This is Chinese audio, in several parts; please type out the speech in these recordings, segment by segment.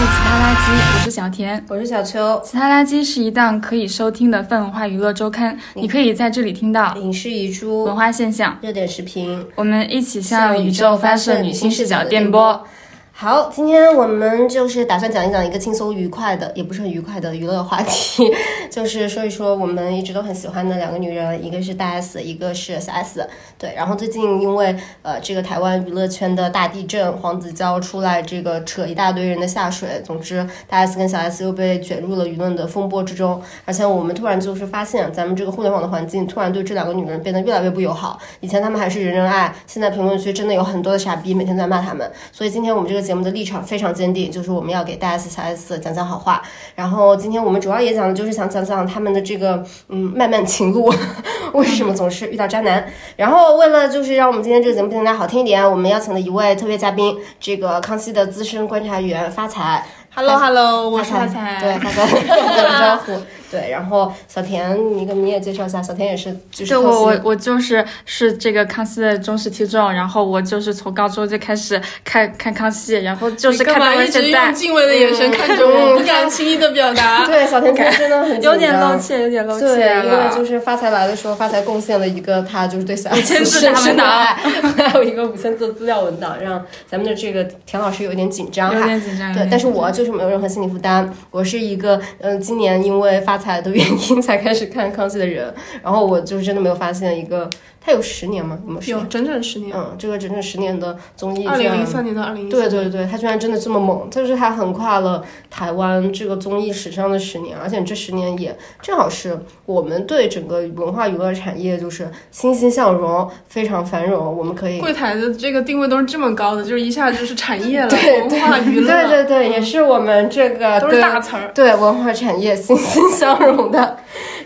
是其他垃圾，我是小田。我是小秋，其他垃圾是一档可以收听的泛文化娱乐周刊，你可以在这里听到影视遗珠文、化现象，热点视频。我们一起向宇宙发射女性视角电波。好，今天我们就是打算讲一讲一个轻松愉快的，也不是很愉快的娱乐话题，就是说一说我们一直都很喜欢的两个女人，一个是大 S，一个是小 S。对，然后最近因为呃这个台湾娱乐圈的大地震，黄子佼出来这个扯一大堆人的下水，总之大 S 跟小 S 又被卷入了舆论的风波之中，而且我们突然就是发现，咱们这个互联网的环境突然对这两个女人变得越来越不友好。以前他们还是人人爱，现在评论区真的有很多的傻逼每天在骂他们。所以今天我们这个节目的立场非常坚定，就是我们要给大 S、小 S 讲讲好话。然后今天我们主要也讲的就是想讲讲他们的这个嗯漫漫情路，为什么总是遇到渣男。然后为了就是让我们今天这个节目更加好听一点，我们邀请了一位特别嘉宾，这个康熙的资深观察员发财。Hello Hello，我是发发财。对，发财 打个招呼。对，然后小田，你跟你也介绍一下，小田也是就是我我我就是是这个康熙的忠实听众，然后我就是从高中就开始看看康熙，然后就是干看到嘛一直用敬畏的眼神看着我，不敢轻易的表达？对小田真的很有点露怯，有点露怯对，因为。就是发财来的时候，发财贡献了一个他就是对小 S 千字文档爱，还有一个五千字资料文档，让咱们的这个田老师有一点紧张有。点紧张，对，但是我就是没有任何心理负担。我是一个，嗯、今年因为发才的原因才开始看康熙的人，然后我就是真的没有发现一个，他有十年吗？有没有？有整整十年，嗯，这个整整十年的综艺，二零零三年到二零一对对对，他居然真的这么猛，就是他横跨了台湾这个综艺史上的十年，而且这十年也正好是我们对整个文化娱乐产业就是欣欣向荣，非常繁荣，我们可以。柜台的这个定位都是这么高的，就是一下就是产业了，对文化娱乐，对对对，也是我们这个都是大词儿。对文化产业欣欣向荣的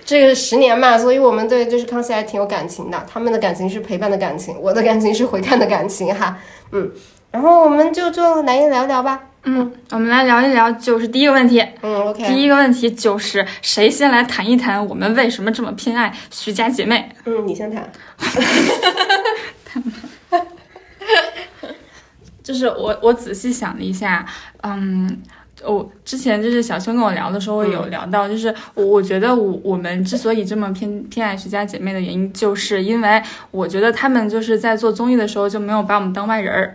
这个十年嘛，所以我们对就是康熙还挺有感情的。他们的感情是陪伴的感情，我的感情是回看的感情哈。嗯，然后我们就就来聊聊吧。嗯，我们来聊一聊，就是第一个问题。嗯，OK。第一个问题就是谁先来谈一谈我们为什么这么偏爱徐家姐妹？嗯，你先谈。就是我我仔细想了一下，嗯。我之前就是小秋跟我聊的时候，有聊到，就是我我觉得我我们之所以这么偏偏爱徐家姐妹的原因，就是因为我觉得他们就是在做综艺的时候就没有把我们当外人儿。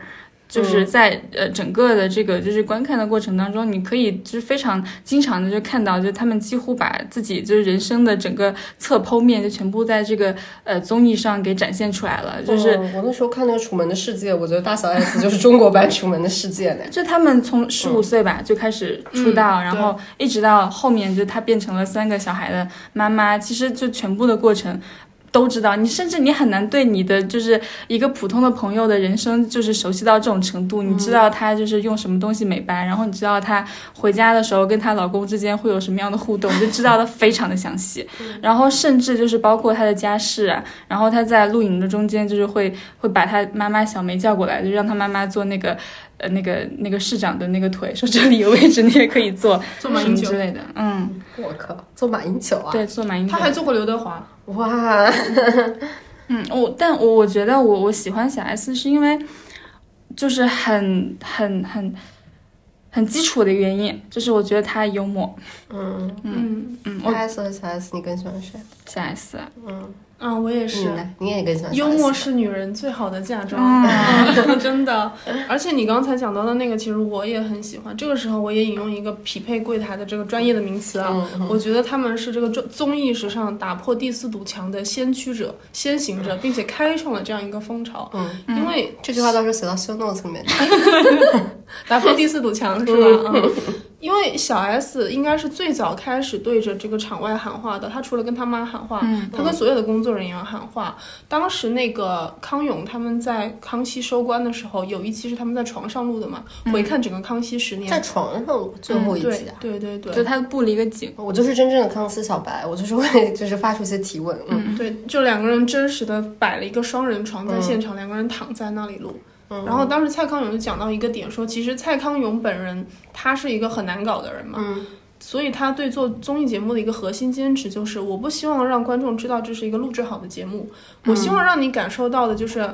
就是在呃整个的这个就是观看的过程当中，你可以就是非常经常的就看到，就他们几乎把自己就是人生的整个侧剖面就全部在这个呃综艺上给展现出来了，就是。嗯我那时候看那个《楚门的世界》，我觉得大小 S 就是中国版《楚门的世界》呢。就他们从十五岁吧、就开始出道，嗯然后一直到后面，就她变成了三个小孩的妈妈，其实就全部的过程。都知道，你甚至你很难对你的就是一个普通的朋友的人生就是熟悉到这种程度。你知道她就是用什么东西美白，然后你知道她回家的时候跟她老公之间会有什么样的互动，就知道的非常的详细。然后甚至就是包括她的家事啊，然后她在露营的中间就是会会把她妈妈小梅叫过来，就让她妈妈做那个呃那个那个市长的那个腿，说这里有位置你也可以坐，什做马英九之类的。嗯，我靠，坐马英九啊！对，坐马英九。他还做过刘德华，哇，嗯，我但我我觉得我我喜欢小 S 是因为就是很很很很基础的原因，就是我觉得她幽默。嗯嗯嗯，大我 S 和小 S，你更喜欢谁？小 S，嗯，啊，我也是。来，你也更喜欢幽默是女人最好的嫁妆，嗯 真的。而且你刚才讲到的那个，其实我也很喜欢。这个时候我也引用一个匹配柜台的这个专业的名词啊，嗯我觉得他们是这个综综艺史上打破第四堵墙的先驱者、先行者，并且开创了这样一个风潮。嗯，因为这句话到时候写到 show notes 里面。打破第四堵墙是吧？嗯，因为小 S 应该是最早开始对着这个场外喊话的。她除了跟她妈喊话，嗯她跟所有的工作人员喊话。当时那个康永他们在康熙收官的时候，有一期是他们在床上录的嘛。回看整个康熙十年，在床上录最后一对集啊。对对对就他布了一个景。我就是真正的康熙小白，我就是会就是发出一些提问，嗯对，就两个人真实的摆了一个双人床在现场，两个人躺在那里录。然后当时蔡康永就讲到一个点，说其实蔡康永本人他是一个很难搞的人嘛，嗯所以他对做综艺节目的一个核心坚持就是，我不希望让观众知道这是一个录制好的节目，我希望让你感受到的就是。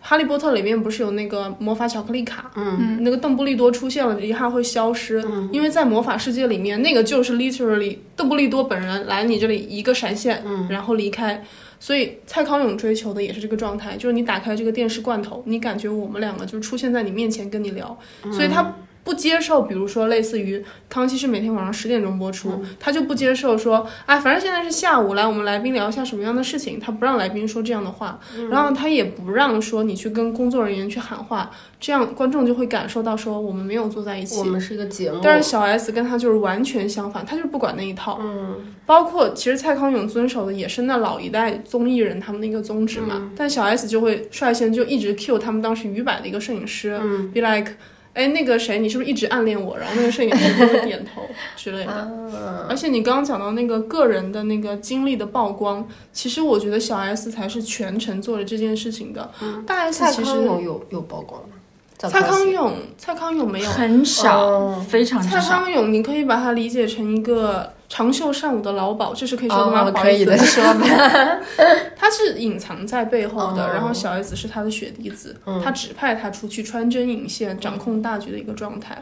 哈利波特里面不是有那个魔法巧克力卡？嗯，那个邓布利多出现了一下会消失，因为在魔法世界里面，那个就是 literally 邓布利多本人来你这里一个闪现，然后离开。所以蔡康永追求的也是这个状态，就是你打开这个电视罐头，你感觉我们两个就出现在你面前跟你聊，所以他。不接受，比如说类似于《康熙》是每天晚上十点钟播出，他就不接受说，哎，反正现在是下午，来我们来宾聊一下什么样的事情，他不让来宾说这样的话，然后他也不让说你去跟工作人员去喊话，这样观众就会感受到说我们没有坐在一起，我们是一个节目。但是小 S 跟他就是完全相反，他就是不管那一套，嗯，包括其实蔡康永遵守的也是那老一代综艺人他们的一个宗旨嘛，但小 S 就会率先就一直 cue 他们当时于百的一个摄影师，be like。哎，那个谁，你是不是一直暗恋我？然后那个摄影师就会点头之类的。而且你刚刚讲到那个个人的那个经历的曝光，其实我觉得小 S 才是全程做了这件事情的。大 S 其实有有有曝光吗？蔡康永，蔡康永没有很少，非常蔡康永，你可以把它理解成一个。长袖善舞的老鸨，这是可以说的吗？可以的，说吧。他是隐藏在背后的，然后小 S 是他的血滴子，他指派他出去穿针引线，掌控大局的一个状态。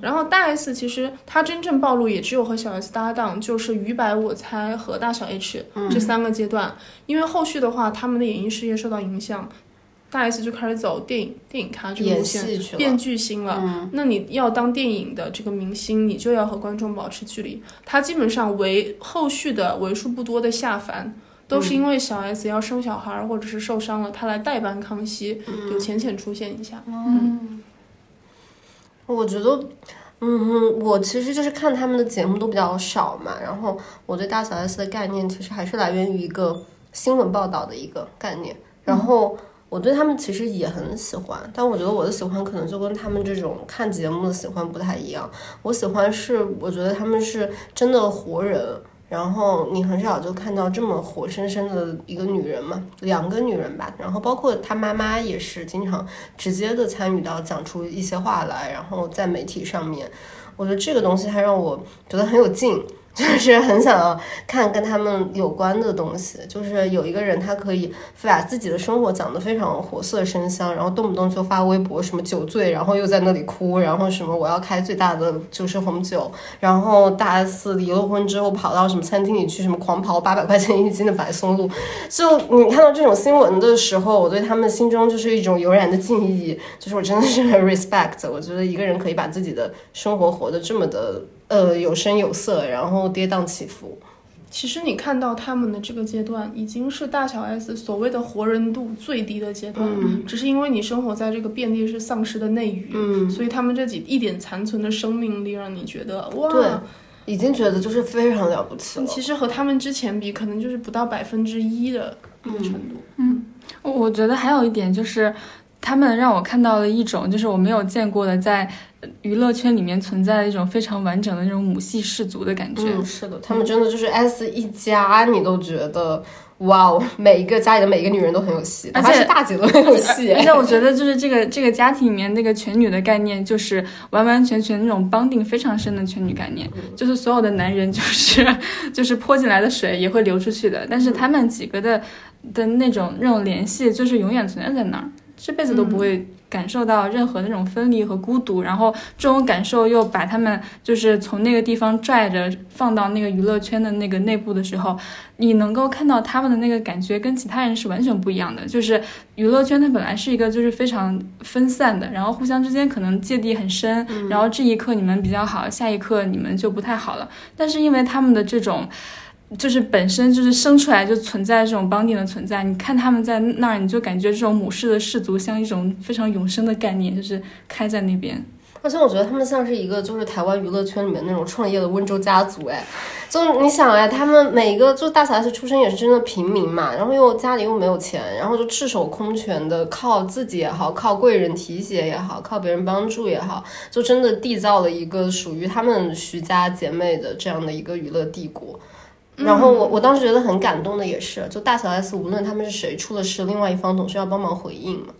然后大 S 其实他真正暴露也只有和小 S 搭档，就是于白我猜和大小 H 这三个阶段，因为后续的话他们的演艺事业受到影响。大 S 就开始走电影电影咖这个路线，变巨星了。那你要当电影的这个明星，你就要和观众保持距离。他基本上为后续的为数不多的下凡，都是因为小 S 要生小孩或者是受伤了，他来代班康熙，就浅浅出现一下。嗯，我觉得，嗯，我其实就是看他们的节目都比较少嘛，然后我对大小 S 的概念其实还是来源于一个新闻报道的一个概念，然后。我对他们其实也很喜欢，但我觉得我的喜欢可能就跟他们这种看节目的喜欢不太一样。我喜欢是，我觉得他们是真的活人，然后你很少就看到这么活生生的一个女人嘛，两个女人吧，然后包括她妈妈也是经常直接的参与到讲出一些话来，然后在媒体上面，我觉得这个东西还让我觉得很有劲。就是很想要看跟他们有关的东西，就是有一个人他可以把自己的生活讲得非常活色生香，然后动不动就发微博什么酒醉，然后又在那里哭，然后什么我要开最大的就是红酒，然后大 S 离了婚之后跑到什么餐厅里去什么狂跑八百块钱一斤的白松露，就你看到这种新闻的时候，我对他们心中就是一种油然的敬意，就是我真的是 respect，我觉得一个人可以把自己的生活活得这么的。呃，有声有色，然后跌宕起伏。其实你看到他们的这个阶段，已经是大小 S 所谓的活人度最低的阶段。嗯。只是因为你生活在这个遍地是丧尸的内娱，嗯，所以他们这几一点残存的生命力，让你觉得哇，对，已经觉得就是非常了不起了。其实和他们之前比，可能就是不到百分之一的那个程度。嗯，我觉得还有一点就是。他们让我看到了一种，就是我没有见过的，在娱乐圈里面存在的一种非常完整的那种母系氏族的感觉。嗯，是的，他们真的就是 S 一家，你都觉得哇哦，每一个家里的每一个女人都很有戏，而且是大姐都很有戏。而且我觉得，就是这个这个家庭里面那个全女的概念，就是完完全全那种绑定非常深的全女概念，就是所有的男人就是 就是泼进来的水也会流出去的，但是他们几个的的那种那种联系，就是永远存在在那儿。这辈子都不会感受到任何那种分离和孤独，然后这种感受又把他们就是从那个地方拽着放到那个娱乐圈的那个内部的时候，你能够看到他们的那个感觉跟其他人是完全不一样的。就是娱乐圈它本来是一个就是非常分散的，然后互相之间可能芥蒂很深，然后这一刻你们比较好，下一刻你们就不太好了。但是因为他们的这种。就是本身就是生出来就存在这种邦定的存在，你看他们在那儿，你就感觉这种母氏的氏族像一种非常永生的概念，就是开在那边。而且我觉得他们像是一个就是台湾娱乐圈里面那种创业的温州家族，哎，就你想哎，他们每一个就大小 S 出身也是真的平民嘛，然后又家里又没有钱，然后就赤手空拳的靠自己也好，靠贵人提携也好，靠别人帮助也好，就真的缔造了一个属于他们徐家姐妹的这样的一个娱乐帝国。然后我我当时觉得很感动的也是，就大小 S 无论他们是谁出了事，另外一方总是要帮忙回应嘛。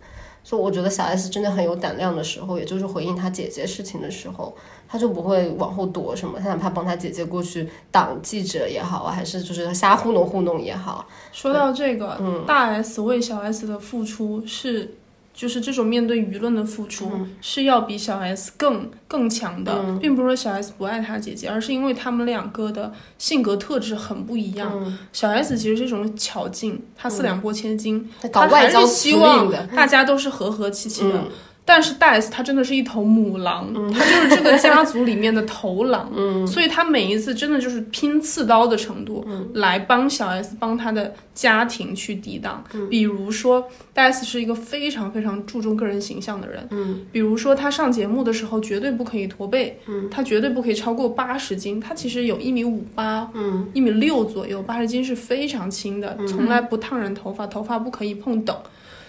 所以我觉得小 S 真的很有胆量的时候，也就是回应他姐姐事情的时候，他就不会往后躲什么，他哪怕帮他姐姐过去挡记者也好啊，还是就是瞎糊弄糊弄也好。说到这个，嗯大 S 为小 S 的付出是就是这种面对舆论的付出嗯是要比小 S 更更强的，并不是说小 S 不爱她姐姐，而是因为他们两个的性格特质很不一样。嗯小 S 其实是一种巧劲，她四两拨千斤，她还是希望，大家都是和和气气的。嗯但是戴斯他真的是一头母狼，他就是这个家族里面的头狼，嗯。所以他每一次真的就是拼刺刀的程度，来帮小 S 帮他的家庭去抵挡。嗯。比如说，戴斯是一个非常非常注重个人形象的人，嗯。比如说他上节目的时候绝对不可以驼背，嗯。她绝对不可以超过八十斤，他其实有一米五八，嗯。一米六左右，八十斤是非常轻的，从来不烫人头发，头发不可以碰等，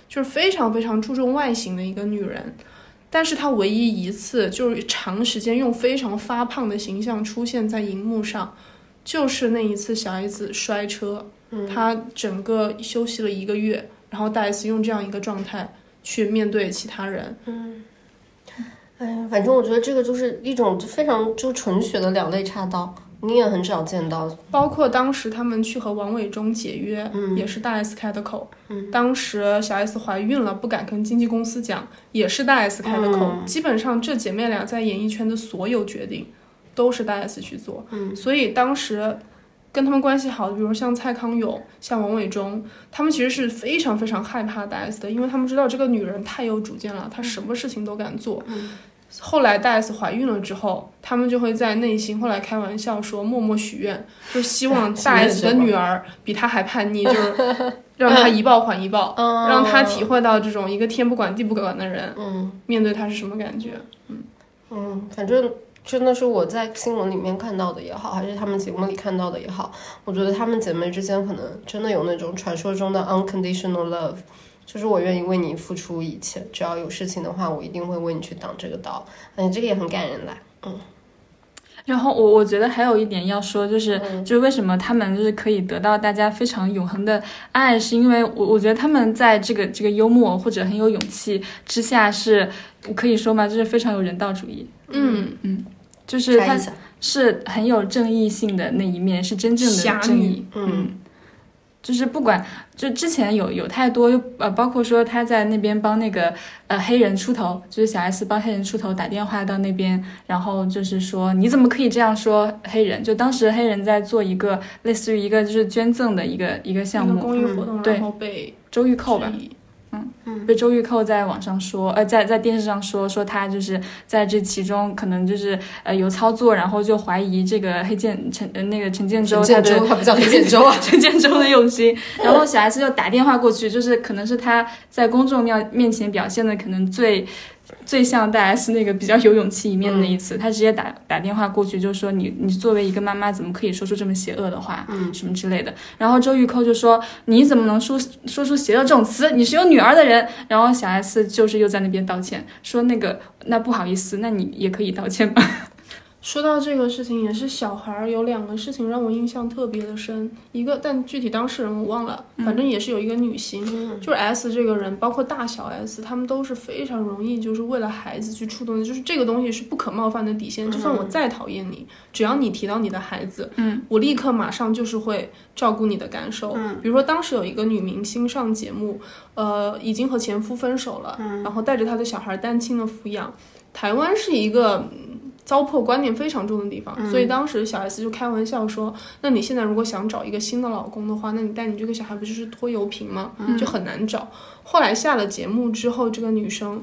就是非常非常注重外形的一个女人。但是她唯一一次就是长时间用非常发胖的形象出现在荧幕上，就是那一次小 S 摔车，她整个休息了一个月，然后大 S 用这样一个状态去面对其他人，嗯哎呀，反正我觉得这个就是一种非常就纯血的两肋插刀，你也很少见到。包括当时他们去和王伟忠解约，也是大 S 开的口。当时小 S 怀孕了，不敢跟经纪公司讲，也是大 S 开的口。基本上这姐妹俩在演艺圈的所有决定，都是大 S 去做。所以当时跟他们关系好的，比如像蔡康永、像王伟忠，他们其实是非常非常害怕大 S 的，因为他们知道这个女人太有主见了，她什么事情都敢做。后来大 S 怀孕了之后，他们就会在内心后来开玩笑说，默默许愿，就希望大 S 的女儿比她还叛逆，就是 让她一报还一报，嗯让她体会到这种一个天不管地不管的人嗯面对她是什么感觉。嗯，反正真的是我在新闻里面看到的也好，还是他们节目里看到的也好，我觉得她们姐妹之间可能真的有那种传说中的 unconditional love。就是我愿意为你付出一切，只要有事情的话，我一定会为你去挡这个刀。嗯，这个也很感人啦。然后我我觉得还有一点要说，就是、就是为什么他们就是可以得到大家非常永恒的爱，是因为我我觉得他们在这个这个幽默或者很有勇气之下是，可以说嘛，就是非常有人道主义，嗯嗯，就是他是很有正义性的那一面，是真正的正义女。嗯就是不管，就之前有有太多，就呃，包括说他在那边帮那个呃黑人出头，就是小 S 帮黑人出头打电话到那边，然后就是说你怎么可以这样说黑人？就当时黑人在做一个类似于一个就是捐赠的一个一个项目，公益活动，对然后被周玉蔻吧质，疑被周玉蔻在网上说，呃，在在电视上说说他就是在这其中可能就是呃有操作，然后就怀疑这个黑建陈呃那个陈建州他的陈建州，他不叫黑建州啊。陈建州的用心，然后小 S 就打电话过去，就是可能是他在公众面面前表现的可能最最像大 S 那个比较有勇气一面的那一次，他直接打打电话过去就说你你作为一个妈妈怎么可以说出这么邪恶的话，嗯，什么之类的。然后周玉蔻就说你怎么能说说出邪恶这种词？你是有女儿的人。然后小 S 就是又在那边道歉，说那个那不好意思，那你也可以道歉吧。说到这个事情，也是小孩儿有两个事情让我印象特别的深，一个但具体当事人我忘了，反正也是有一个女星，就是 S 这个人，包括大小 S，他们都是非常容易就是为了孩子去触动的，就是这个东西是不可冒犯的底线，就算我再讨厌你，只要你提到你的孩子，嗯，我立刻马上就是会照顾你的感受，嗯，比如说当时有一个女明星上节目，呃，已经和前夫分手了，嗯，然后带着她的小孩单亲的抚养，台湾是一个。糟粕观念非常重的地方，所以当时小 S 就开玩笑说：“那你现在如果想找一个新的老公的话，那你带你这个小孩不就是拖油瓶吗？就很难找。”后来下了节目之后，这个女生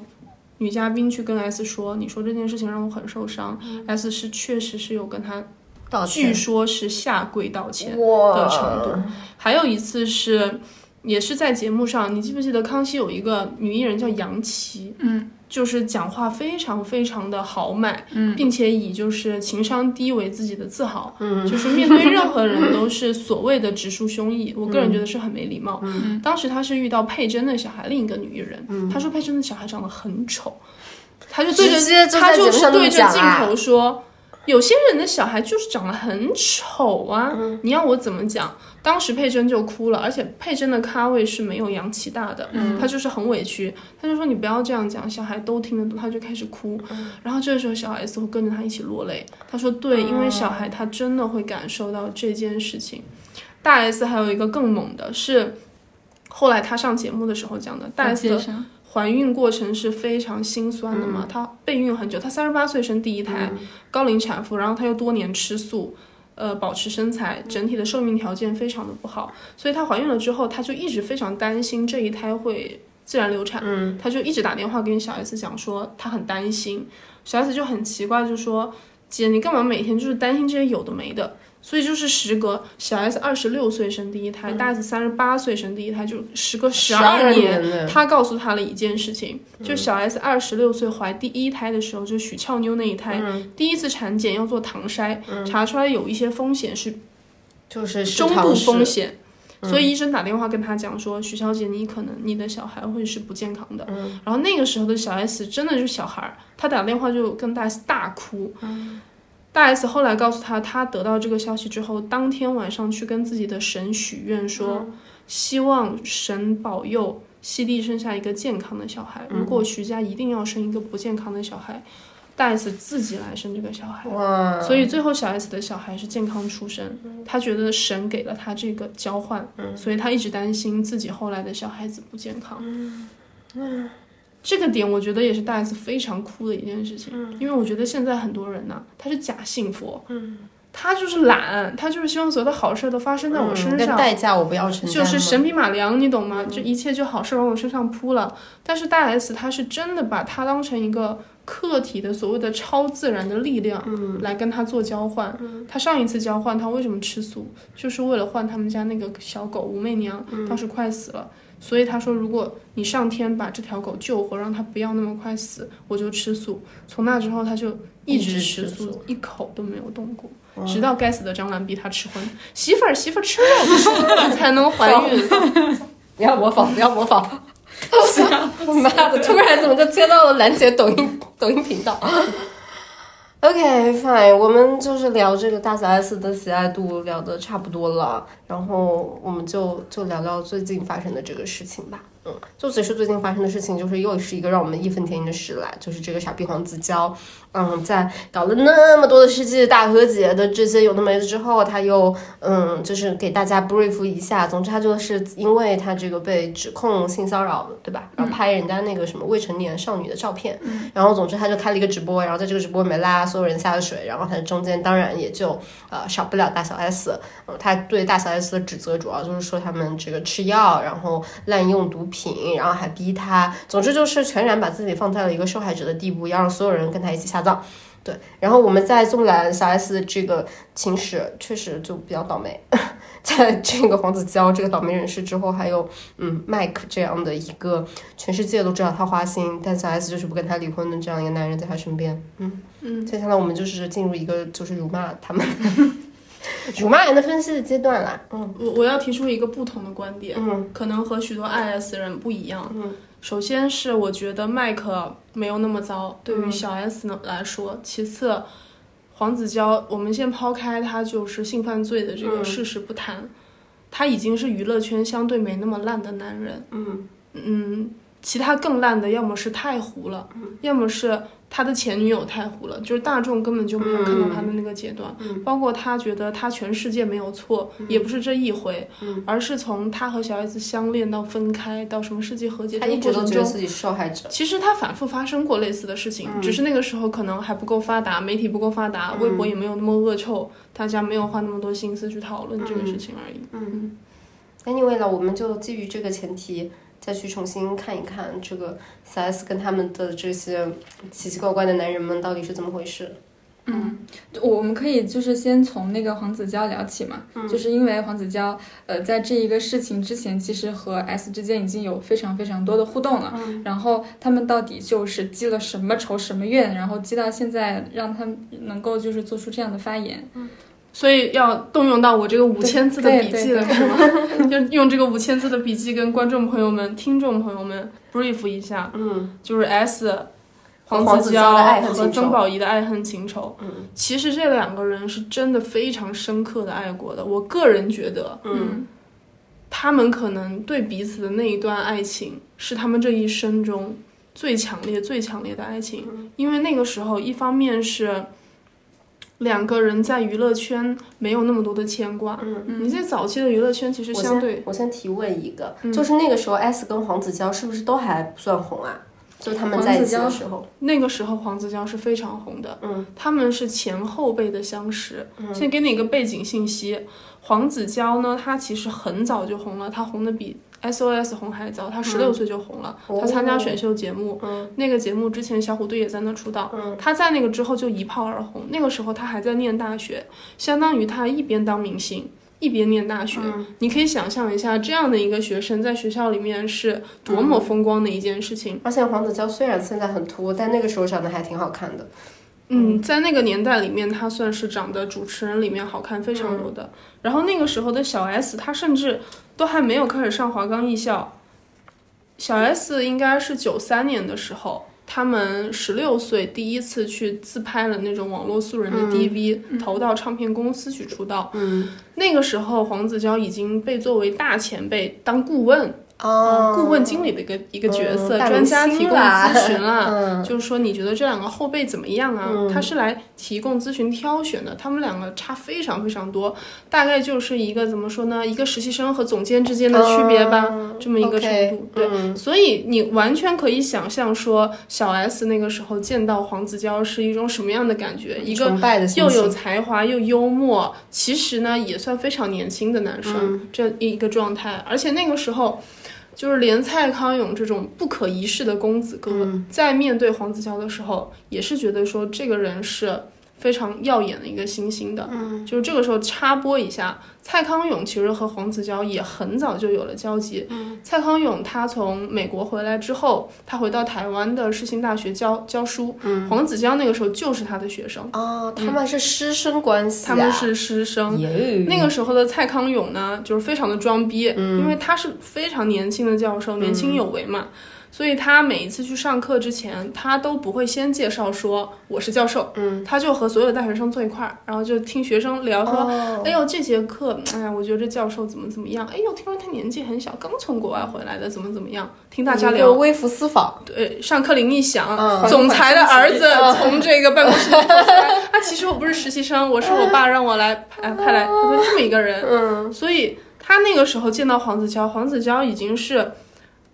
女嘉宾去跟 S 说：“你说这件事情让我很受伤。S 是确实是有跟她，道据说是下跪道歉。的程度。还有一次是，也是在节目上，你记不记得康熙有一个女艺人叫杨琪，嗯，就是讲话非常非常的豪迈，嗯，并且以就是情商低为自己的自豪，嗯，就是面对任何人都是所谓的直抒胸臆，我个人觉得是很没礼貌。嗯，当时他是遇到佩珍的小孩，另一个女艺人，嗯，他说佩珍的小孩长得很丑，他就对着直接就他就是对着镜头说。有些人的小孩就是长得很丑啊，嗯。你要我怎么讲？当时佩珍就哭了，而且佩珍的咖位是没有杨琪大的，嗯。她就是很委屈，她就说你不要这样讲，小孩都听得懂，她就开始哭，嗯。然后这个时候小 S 会跟着她一起落泪，她说对，因为小孩他真的会感受到这件事情。大 S 还有一个更猛的是，后来她上节目的时候讲的，大 S 的怀孕过程是非常心酸的嘛，她备孕很久，她三十八岁生第一胎，高龄产妇，然后她又多年吃素。呃，保持身材，整体的寿命条件非常的不好，所以她怀孕了之后，她就一直非常担心这一胎会自然流产，嗯，她就一直打电话跟小 S 讲说她很担心，小 S 就很奇怪，就说姐你干嘛每天就是担心这些有的没的。所以就是时隔小 S 二十六岁生第一胎，大 S 三十八岁生第一胎，就时隔十二年，他告诉他了一件事情，就小 S 二十六岁怀第一胎的时候，就许俏妞那一胎，第一次产检要做唐筛，查出来有一些风险是，就是中度风险，所以医生打电话跟他讲说，许小姐你可能你的小孩会是不健康的，然后那个时候的小 S 真的就是小孩，他打电话就跟大 S 大哭。大 S 后来告诉他，他得到这个消息之后，当天晚上去跟自己的神许愿，说希望神保佑西蒂生下一个健康的小孩。如果徐家一定要生一个不健康的小孩，大 S 自己来生这个小孩。所以最后小 S 的小孩是健康出生。他觉得神给了他这个交换，所以他一直担心自己后来的小孩子不健康。嗯。这个点我觉得也是大 S 非常酷的一件事情，因为我觉得现在很多人呢，他是假幸福，他就是懒，他就是希望所有的好事都发生在我身上，代价我不要承担，就是神笔马良，你懂吗？这一切就好事往我身上扑了。但是大 S 他是真的把他当成一个客体的所谓的超自然的力量来跟他做交换。他上一次交换他为什么吃素，就是为了换他们家那个小狗武媚娘，当时快死了。所以他说，如果你上天把这条狗救活，让它不要那么快死，我就吃素。从那之后，他就一直吃素，一口都没有动过，直到该死的张兰逼他吃荤。媳妇儿，媳妇儿吃肉才能怀孕。不 要模仿，不 要模仿。妈的，突然怎么就接到了兰姐抖音抖音频道？OK，fine，我们就是聊这个大小 S 的喜爱度聊的差不多了，然后我们就就聊聊最近发生的这个事情吧。嗯，就只是最近发生的事情，就是又是一个让我们义愤填膺的事来，就是这个傻逼黄子佼，嗯，在搞了那么多的世纪大和解的这些有的没的之后，他又嗯，就是给大家 brief 一下。总之，他就是因为他这个被指控性骚扰，对吧？然后拍人家那个什么未成年少女的照片，然后总之他就开了一个直播，然后在这个直播里面拉所有人下水，然后他中间当然也就呃少不了大小 S，嗯，他对大小 S 的指责主要就是说他们这个吃药，然后滥用毒。品，然后还逼他，总之就是全然把自己放在了一个受害者的地步，要让所有人跟他一起下葬。对，然后我们在纵览小 S 这个情史，确实就比较倒霉。在这个黄子佼这个倒霉人士之后，还有嗯，Mike 这样的一个全世界都知道他花心，但小 S 就是不跟他离婚的这样一个男人在他身边。嗯嗯，接下来我们就是进入一个就是辱骂他们。辱骂人的分析的阶段啦，嗯，我我要提出一个不同的观点，嗯，可能和许多 IS 人不一样，嗯，首先是我觉得麦克没有那么糟，对于小 S 呢来说，其次，黄子佼，我们先抛开他就是性犯罪的这个事实不谈，他已经是娱乐圈相对没那么烂的男人，嗯。嗯，其他更烂的要么是太糊了，要么是。他的前女友太糊了，就是大众根本就没有看到他的那个阶段，包括他觉得他全世界没有错，也不是这一回，而是从他和小 S 相恋到分开到什么世纪和解，他一直都觉得自己是受害者。其实他反复发生过类似的事情，只是那个时候可能还不够发达，媒体不够发达，微博也没有那么恶臭，大家没有花那么多心思去讨论这个事情而已。嗯，Anyway 了，我们就基于这个前提。再去重新看一看这个小 S 跟他们的这些奇奇怪怪的男人们到底是怎么回事。嗯，我们可以就是先从那个黄子佼聊起嘛，就是因为黄子佼呃在这一个事情之前，其实和 S 之间已经有非常非常多的互动了。然后他们到底就是积了什么仇什么怨，然后积到现在让他们能够就是做出这样的发言。所以要动用到我这个五千字的笔记了，是吗？就用这个五千字的笔记跟观众朋友们、听众朋友们 brief 一下。嗯，就是 S 黄子佼和曾宝仪的爱恨情仇。嗯，其实这两个人是真的非常深刻的爱过的。我个人觉得，嗯，他们可能对彼此的那一段爱情是他们这一生中最强烈、最强烈的爱情，因为那个时候，一方面是。两个人在娱乐圈没有那么多的牵挂。嗯，你在早期的娱乐圈其实相对，我先提问一个，嗯就是那个时候 S 跟黄子佼是不是都还不算红啊？就他们在一起的时候，那个时候黄子佼是非常红的，嗯，他们是前后辈的相识。先给你一个背景信息，黄子佼呢，他其实很早就红了，他红的比 SOS 红海藻，他十六岁就红了，哦。他参加选秀节目，嗯。那个节目之前小虎队也在那出道，他在那个之后就一炮而红，那个时候他还在念大学，相当于他一边当明星。一边念大学，你可以想象一下，这样的一个学生在学校里面是多么风光的一件事情。而且黄子佼虽然现在很秃，但那个时候长得还挺好看的。嗯，在那个年代里面，他算是长得主持人里面好看非常多的。然后那个时候的小 S，她甚至都还没有开始上华冈艺校。小 S 应该是九三年的时候，他们十六岁第一次去自拍了那种网络素人的 DV，、投到唱片公司去出道。嗯，那个时候黄子佼已经被作为大前辈当顾问。哦，顾问经理的一个一个角色，嗯专家提供咨询啊，嗯就是说你觉得这两个后辈怎么样啊？嗯他是来提供咨询挑选的，他们两个差非常非常多，大概就是一个怎么说呢？一个实习生和总监之间的区别吧，嗯这么一个程度。对，嗯所以你完全可以想象说，小 S 那个时候见到黄子佼是一种什么样的感觉？一个又有才华又幽默，其实呢也算非常年轻的男生，嗯这一个状态。而且那个时候，就是连蔡康永这种不可一世的公子哥，嗯。在面对黄子佼的时候，也是觉得说这个人是非常耀眼的一个新星的。嗯就是这个时候插播一下，蔡康永其实和黄子佼也很早就有了交集。嗯蔡康永他从美国回来之后，他回到台湾的世新大学教教书，嗯黄子佼那个时候就是他的学生。哦，他们是师生关系、啊，他们是师生。那个时候的蔡康永呢，就是非常的装逼，嗯因为他是非常年轻的教授，年轻有为嘛，所以他每一次去上课之前，他都不会先介绍说我是教授，嗯，他就和所有的大学生坐一块儿，然后就听学生聊说，哦哎呦这节课，哎呀，我觉得这教授怎么怎么样，哎呦，听说他年纪很小，刚从国外回来的，怎么怎么样，听大家聊。微服私访，对，上课铃一响，嗯总裁的儿子嗯从这个办公室里走出来。啊，其实我不是实习生，我是我爸让我来派派来，他就这么一个人。嗯所以他那个时候见到黄子佼，黄子佼已经是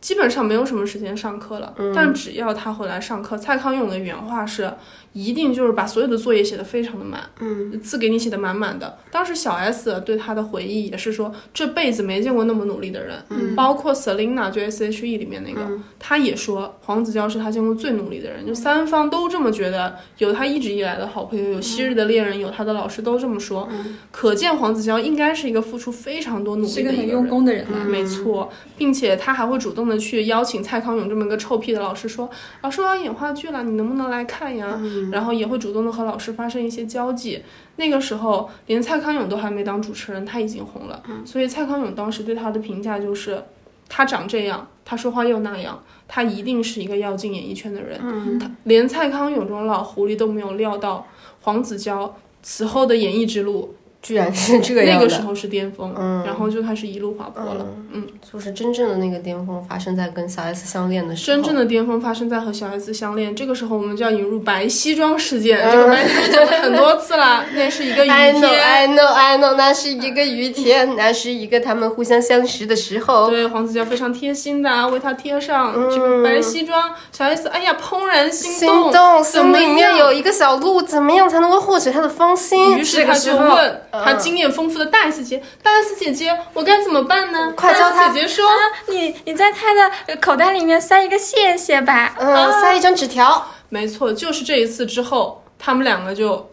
基本上没有什么时间上课了。嗯但只要他回来上课，蔡康永的原话是，一定就是把所有的作业写得非常的满，嗯，字给你写得满满的。当时小 S 对他的回忆也是说，这辈子没见过那么努力的人，嗯包括 Selina 就 S.H.E 里面那个，他也说黄子佼是他见过最努力的人，就三方都这么觉得，有他一直以来的好朋友，有昔日的恋人，有他的老师都这么说，可见黄子佼应该是一个付出非常多努力的一个很。用功的人啊。没错，并且他还会主动的去邀请蔡康永这么一个臭屁的老师说，老师我要演话剧了，你能不能来看呀？然后也会主动的和老师发生一些交际。那个时候连蔡康永都还没当主持人，他已经红了，所以蔡康永当时对他的评价就是，他长这样，他说话又那样，他一定是一个要进演艺圈的人。他连蔡康永这种老狐狸都没有料到黄子佼此后的演艺之路，居然是这个那个时候是巅峰，然后就开始一路滑坡了。嗯，就是真正的那个巅峰发生在跟小 S 相恋的时候，真正的巅峰发生在和小 S 相恋，这个时候我们就要引入白西装事件。这个白西装很多次啦，那是一个雨 I know, 天。I know, I know，那是一个雨天，那是一个他们互相相识的时候。对黄子佼非常贴心的为他贴上这个白西装，小 S 哎呀怦然心心动，怎么心里面有一个小鹿，怎么样才能够获取他的芳心？于是他就问他经验丰富的大 S 姐，大 S 姐姐，我该怎么办呢？大快教他 S 姐姐说，你你在他的呃口袋里面塞一个谢谢吧。嗯，塞一张纸条，没错，就是这一次之后，他们两个就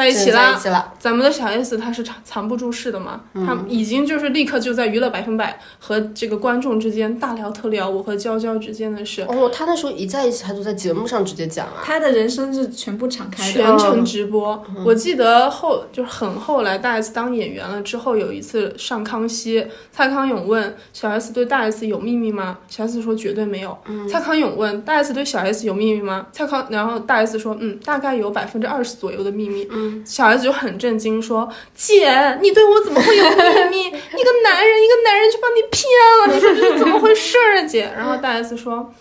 在一起了在啦一。起了。咱们的小 S 她是藏藏不住事的嘛，嗯她已经就是立刻就在娱乐百分百和这个观众之间大聊特聊我和娇娇之间的事，哦，她那时候一在一起，她就在节目上直接讲啊。她的人生是全部敞开的。全程直播。我记得后就是很后来大 S 当演员了之后，有一次上康熙，蔡康永问小 S 对大 S 有秘密吗？小 S 说绝对没有。蔡康永问大 S 对小 S 有秘密吗？蔡康然后大 S 说嗯，大概有百分之二十左右的秘密。小 S 就很震惊说姐，你对我怎么会有秘密？一个男人，一个男人就把你骗了，你说这是怎么回事儿啊，姐？然后大 S 说。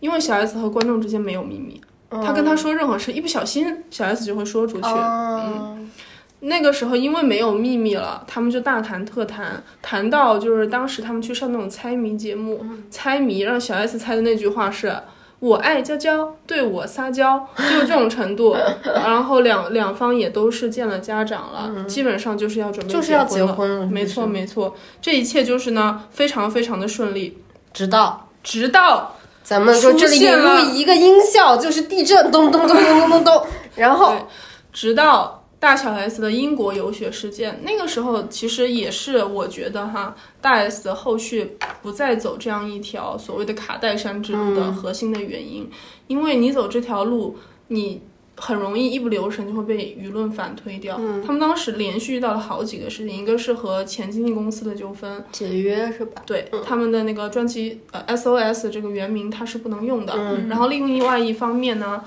因为小 S 和观众之间没有秘密，他跟他说任何事，一不小心小 S 就会说出去。嗯那个时候因为没有秘密了，他们就大谈特谈，谈到就是当时他们去上那种猜谜节目，猜谜让小 S 猜的那句话是“我爱娇娇，对我撒娇”，就这种程度。然后两两方也都是见了家长了，基本上就是要准备就是要结结婚了，没错没错，这一切就是呢非常非常的顺利，直到。直到咱们说这里引入一个音效，就是地震，咚咚咚咚咚咚咚，然后。直到大小 S 的英国游学事件，那个时候其实也是我觉得哈，大 S 后续不再走这样一条所谓的卡戴珊之路的核心的原因，因为你走这条路，你。很容易一不留神就会被舆论反推掉。他们当时连续遇到了好几个事情，一个是和前经纪公司的纠纷，解约是吧？对、他们的那个专辑呃 SOS 这个原名它是不能用的。然后另外一方面呢，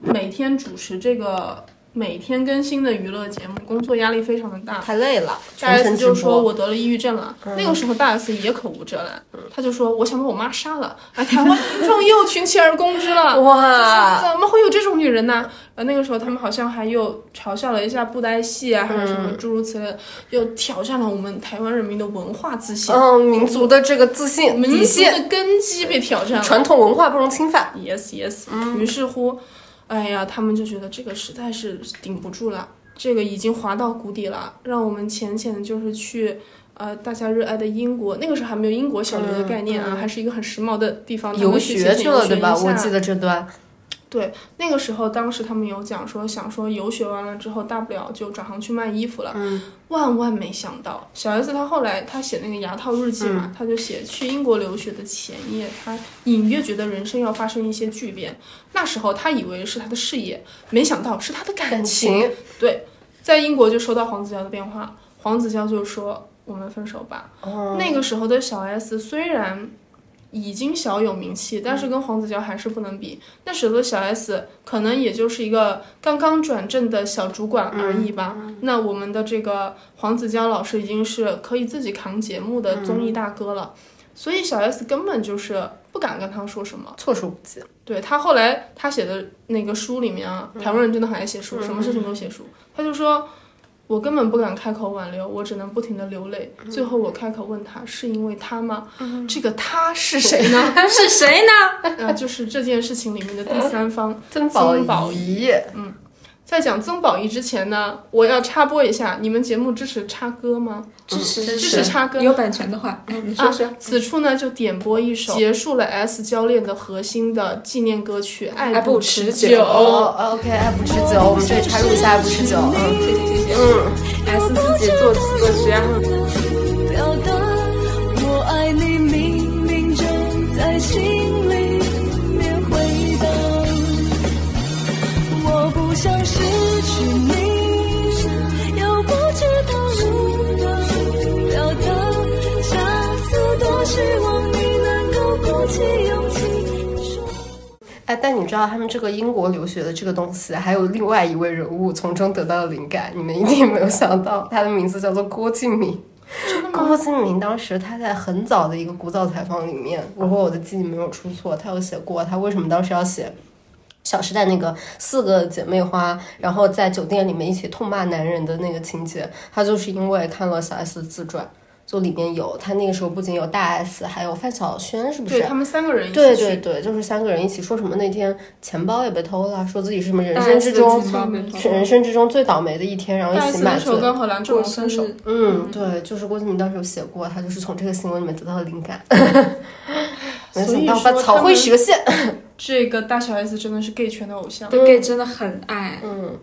每天主持这个每天更新的娱乐节目，工作压力非常的大。太累了，大 S 直就说。我得了抑郁症了，那个时候大 S 也口无遮拦，他就说我想把我妈杀了，啊，台湾民 众又群起而攻之了，哇，怎么会有这种女人呢？呃，那个时候他们好像还又嘲笑了一下布袋戏啊，还有什么诸如此类的，又挑战了我们台湾人民的文化自信，嗯，民族的这个自信民族，的根基被挑战了。传统文化不容侵犯。Yes Yes，、于是乎，哎呀，他们就觉得这个实在是顶不住了，这个已经滑到谷底了，让我们浅浅的就是去。呃，大家热爱的英国，那个时候还没有英国小留的概念啊，还是一个很时髦的地方。游学去了，对吧？我记得这段。对，那个时候当时他们有讲说，想说游学完了之后，大不了就转行去卖衣服了。嗯，万万没想到，小 S 她后来她写那个牙套日记嘛，她就写去英国留学的前夜，她隐约觉得人生要发生一些巨变。那时候她以为是她的事业，没想到是她的感感情。情，对，在英国就收到黄子佼的电话，黄子佼就说我们分手吧。哦那个时候的小 S 虽然已经小有名气，但是跟黄子佼还是不能比。那时候的小 S 可能也就是一个刚刚转正的小主管而已吧。那我们的这个黄子佼老师已经是可以自己扛节目的综艺大哥了，所以小 S 根本就是不敢跟他说什么。措手不及。对他后来他写的那个书里面啊，台湾人真的很爱写书，什么事情都写书。他就说，我根本不敢开口挽留，我只能不停的流泪。最后我开口问他，是因为他吗？这个他是谁呢？是谁呢？啊，就是这件事情里面的第三方 曾宝宝仪，在讲曾宝仪之前呢，我要插播一下，你们节目支持插歌吗？支持支持插歌。有版权的话，嗯你说说。此处呢，就点播一首结束了 S 教练的核心的纪念歌曲《爱爱不持持久哦，OK，爱不持久，我们这里插入一下爱不持久，嗯谢谢谢谢。嗯，S 自己作词作曲想失去你，又不知道如何表达。下次多希望你能够鼓起勇气说。哎，但你知道他们这个英国留学的这个东西，还有另外一位人物从中得到了灵感，你们一定没有想到，他的名字叫做郭敬明。郭敬明当时他在很早的一个古早采访里面，如果我的记忆没有出错，他有写过他为什么当时要写。《小时代》那个四个姐妹花，然后在酒店里面一起痛骂男人的那个情节，她就是因为看了小 S 的自传，就里面有他那个时候不仅有大 S，还有范晓萱，是不是？对他们三个人一起对对对，就是三个人一起说什么那天钱包也被偷了，说自己是什么人生之中人生之中最倒霉的一天，然后一起买醉。那时候跟荷兰这种分手，嗯，对，就是郭敬明当时有写过，他就是从这个新闻里面得到的灵感。没想到把草灰说他们实现。这个大小 S 真的是 gay 圈的偶像。对 gay 真的很爱。嗯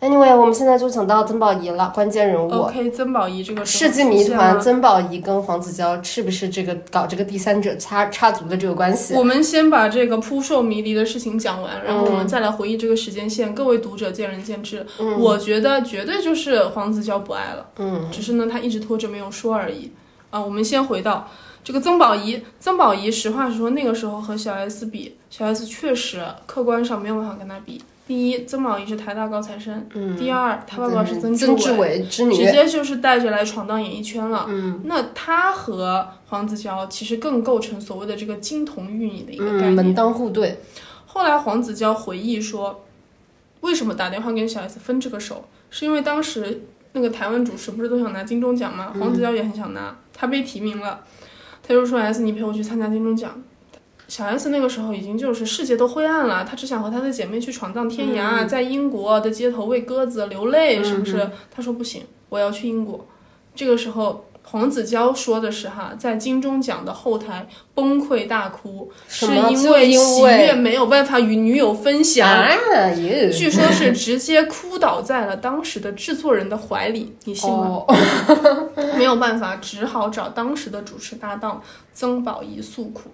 ，anyway，我们现在就讲到曾宝仪了，关键人物。OK，曾宝仪这个世纪谜团，曾宝仪跟黄子佼是不是这个搞这个第三者插插足的这个关系？我们先把这个扑朔迷离的事情讲完，然后我们再来回忆这个时间线。各位读者见仁见智。我觉得绝对就是黄子佼不爱了，嗯，只是呢他一直拖着没有说而已。啊，我们先回到这个曾宝仪，曾宝仪实话实说，那个时候和小 S 比，小 S 确实客观上没有办法跟她比。第一，曾宝仪是台大高材生；第二，她爸爸是曾曾志伟，伟之女直。接就是带着来闯荡演艺圈了。嗯，那她和黄子佼其实更构成所谓的这个金童玉女的一个概嗯，念。门当户对。后来黄子佼回忆说，为什么打电话跟小 S 分这个手，是因为当时那个台湾主持不是都想拿金钟奖吗？黄子佼也很想拿，他被提名了，他就说 S 你陪我去参加金钟奖。小 S 那个时候已经就是世界都灰暗了，她只想和她的姐妹去闯荡天涯，在英国的街头喂鸽子流泪，是不是？她说不行，我要去英国。这个时候，黄子佼说的是哈，在金钟奖的后台崩溃大哭，是因为喜悦没有办法与女友分享。据说是直接哭倒在了当时的制作人的怀里，你信吗？哦，没有办法，只好找当时的主持搭档曾宝仪诉苦。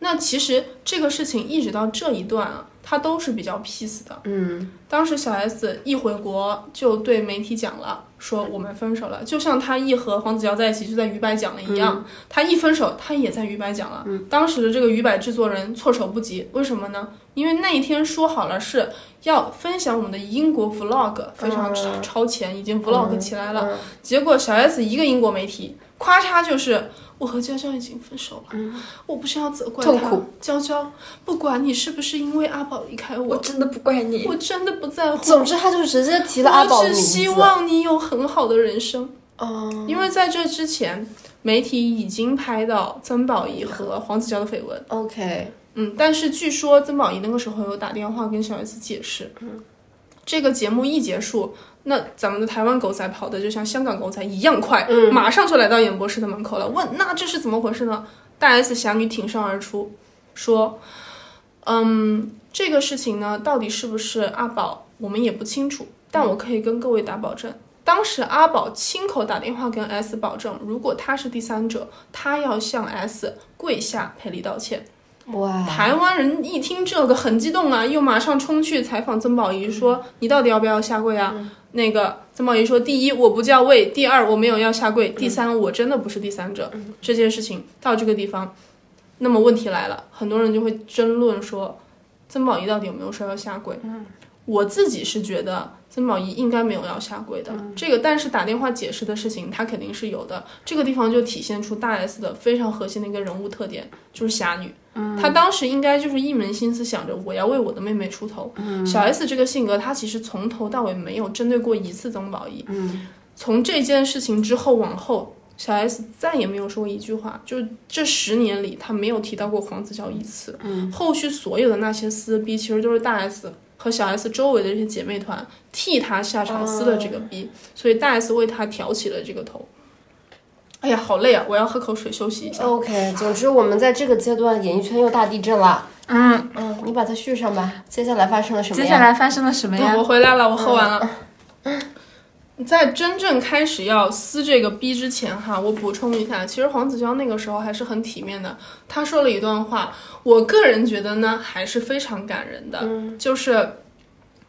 那其实这个事情一直到这一段啊，他都是比较 peace 的。嗯，当时小 S 一回国就对媒体讲了，说我们分手了，就像他一和黄子佼在一起就在鱼摆讲了一样，他一分手他也在鱼摆讲了。当时的这个鱼摆制作人措手不及，为什么呢？因为那一天说好了是要分享我们的英国 vlog，非常超超前，已经 vlog 起来了。结果小 S 一个英国媒体，咔嚓就是我和娇娇已经分手了，我不是要责怪他痛苦，娇娇，不管你是不是因为阿宝离开我，我真的不怪你。我真的不在乎。总之他就直接提了阿宝我的名字。只希望你有很好的人生，哦，因为在这之前，媒体已经拍到曾宝仪和黄子佼的绯闻。OK，嗯，但是据说曾宝仪那个时候有打电话跟小 S 解释，这个节目一结束，那咱们的台湾狗仔跑的就像香港狗仔一样快，马上就来到演播室的门口了。问那这是怎么回事呢？大 S 侠女挺身而出，说，嗯，这个事情呢，到底是不是阿宝，我们也不清楚，但我可以跟各位打保证。当时阿宝亲口打电话跟 S 保证，如果他是第三者，他要向 S 跪下赔礼道歉。哇，台湾人一听这个很激动啊，又马上冲去采访曾宝仪，说：“你到底要不要下跪啊？”那个曾宝仪说：“第一，我不叫魏；第二，我没有要下跪；第三，我真的不是第三者。这件事情到这个地方，那么问题来了，很多人就会争论说，曾宝仪到底有没有说要下跪？我自己是觉得曾宝仪应该没有要下跪的，这个但是打电话解释的事情，他肯定是有的。这个地方就体现出大 S 的非常核心的一个人物特点，就是侠女。她当时应该就是一门心思想着我要为我的妹妹出头。小 S 这个性格，她其实从头到尾没有针对过一次曾宝仪。从这件事情之后往后，小 S 再也没有说过一句话，就这十年里，她没有提到过黄子佼一次。后续所有的那些撕逼，其实都是大 S 和小 S 周围的这些姐妹团替她下场撕了这个逼，所以大 S 为她挑起了这个头。哎呀，好累啊！我要喝口水休息一下。OK，总之我们在这个阶段，演艺圈又大地震了。嗯，嗯，你把它续上吧。接下来发生了什么呀？接下来发生了什么呀我？回来了，我喝完了。在真正开始要撕这个逼之前，哈，我补充一下，其实黄子佼那个时候还是很体面的。他说了一段话，我个人觉得呢，还是非常感人的，就是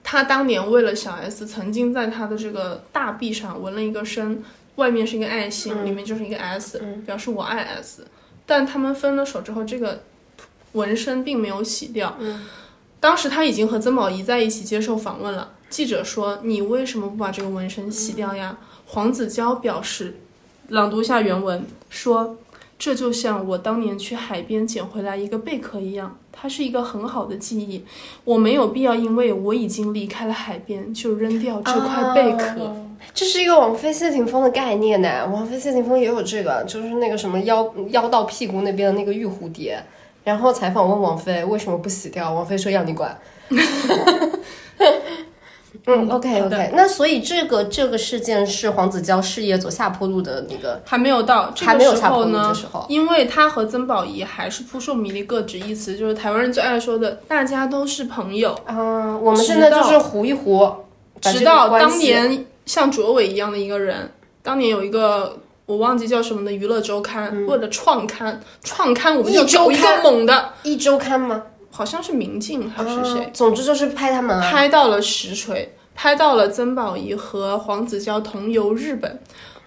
他当年为了小 S，曾经在他的这个大臂上纹了一个身，外面是一个爱心，里面就是一个 S，、表示我爱 S。但他们分了手之后，这个纹身并没有洗掉。当时他已经和曾宝仪在一起接受访问了。记者说：“你为什么不把这个纹身洗掉呀？”黄子佼表示，朗读一下原文说：“这就像我当年去海边捡回来一个贝壳一样，它是一个很好的记忆。我没有必要因为我已经离开了海边就扔掉这块贝壳。这是一个王菲谢霆锋的概念呢。王菲谢霆锋也有这个，就是那个什么腰腰到屁股那边的那个玉蝴蝶。然后采访问王菲为什么不洗掉，王菲说要你管。嗯，OK OK，那所以这个这个事件是黄子佼事业走下坡路的那个，还没有到这还个时没有下坡路候呢时候，因为他和曾宝仪还是扑朔迷离，各执一词，就是台湾人最爱说的“大家都是朋友嗯，我们现在就是糊一糊，”，直到当年像卓伟一样的一个人，当年有一个。我忘记叫什么的娱乐周刊，为了创刊，创刊我们就一周找一个刊猛的，一周刊吗？好像是明镜还是谁，嗯总之就是拍他们啊，拍到了实锤，拍到了曾宝仪和黄子佼同游日本，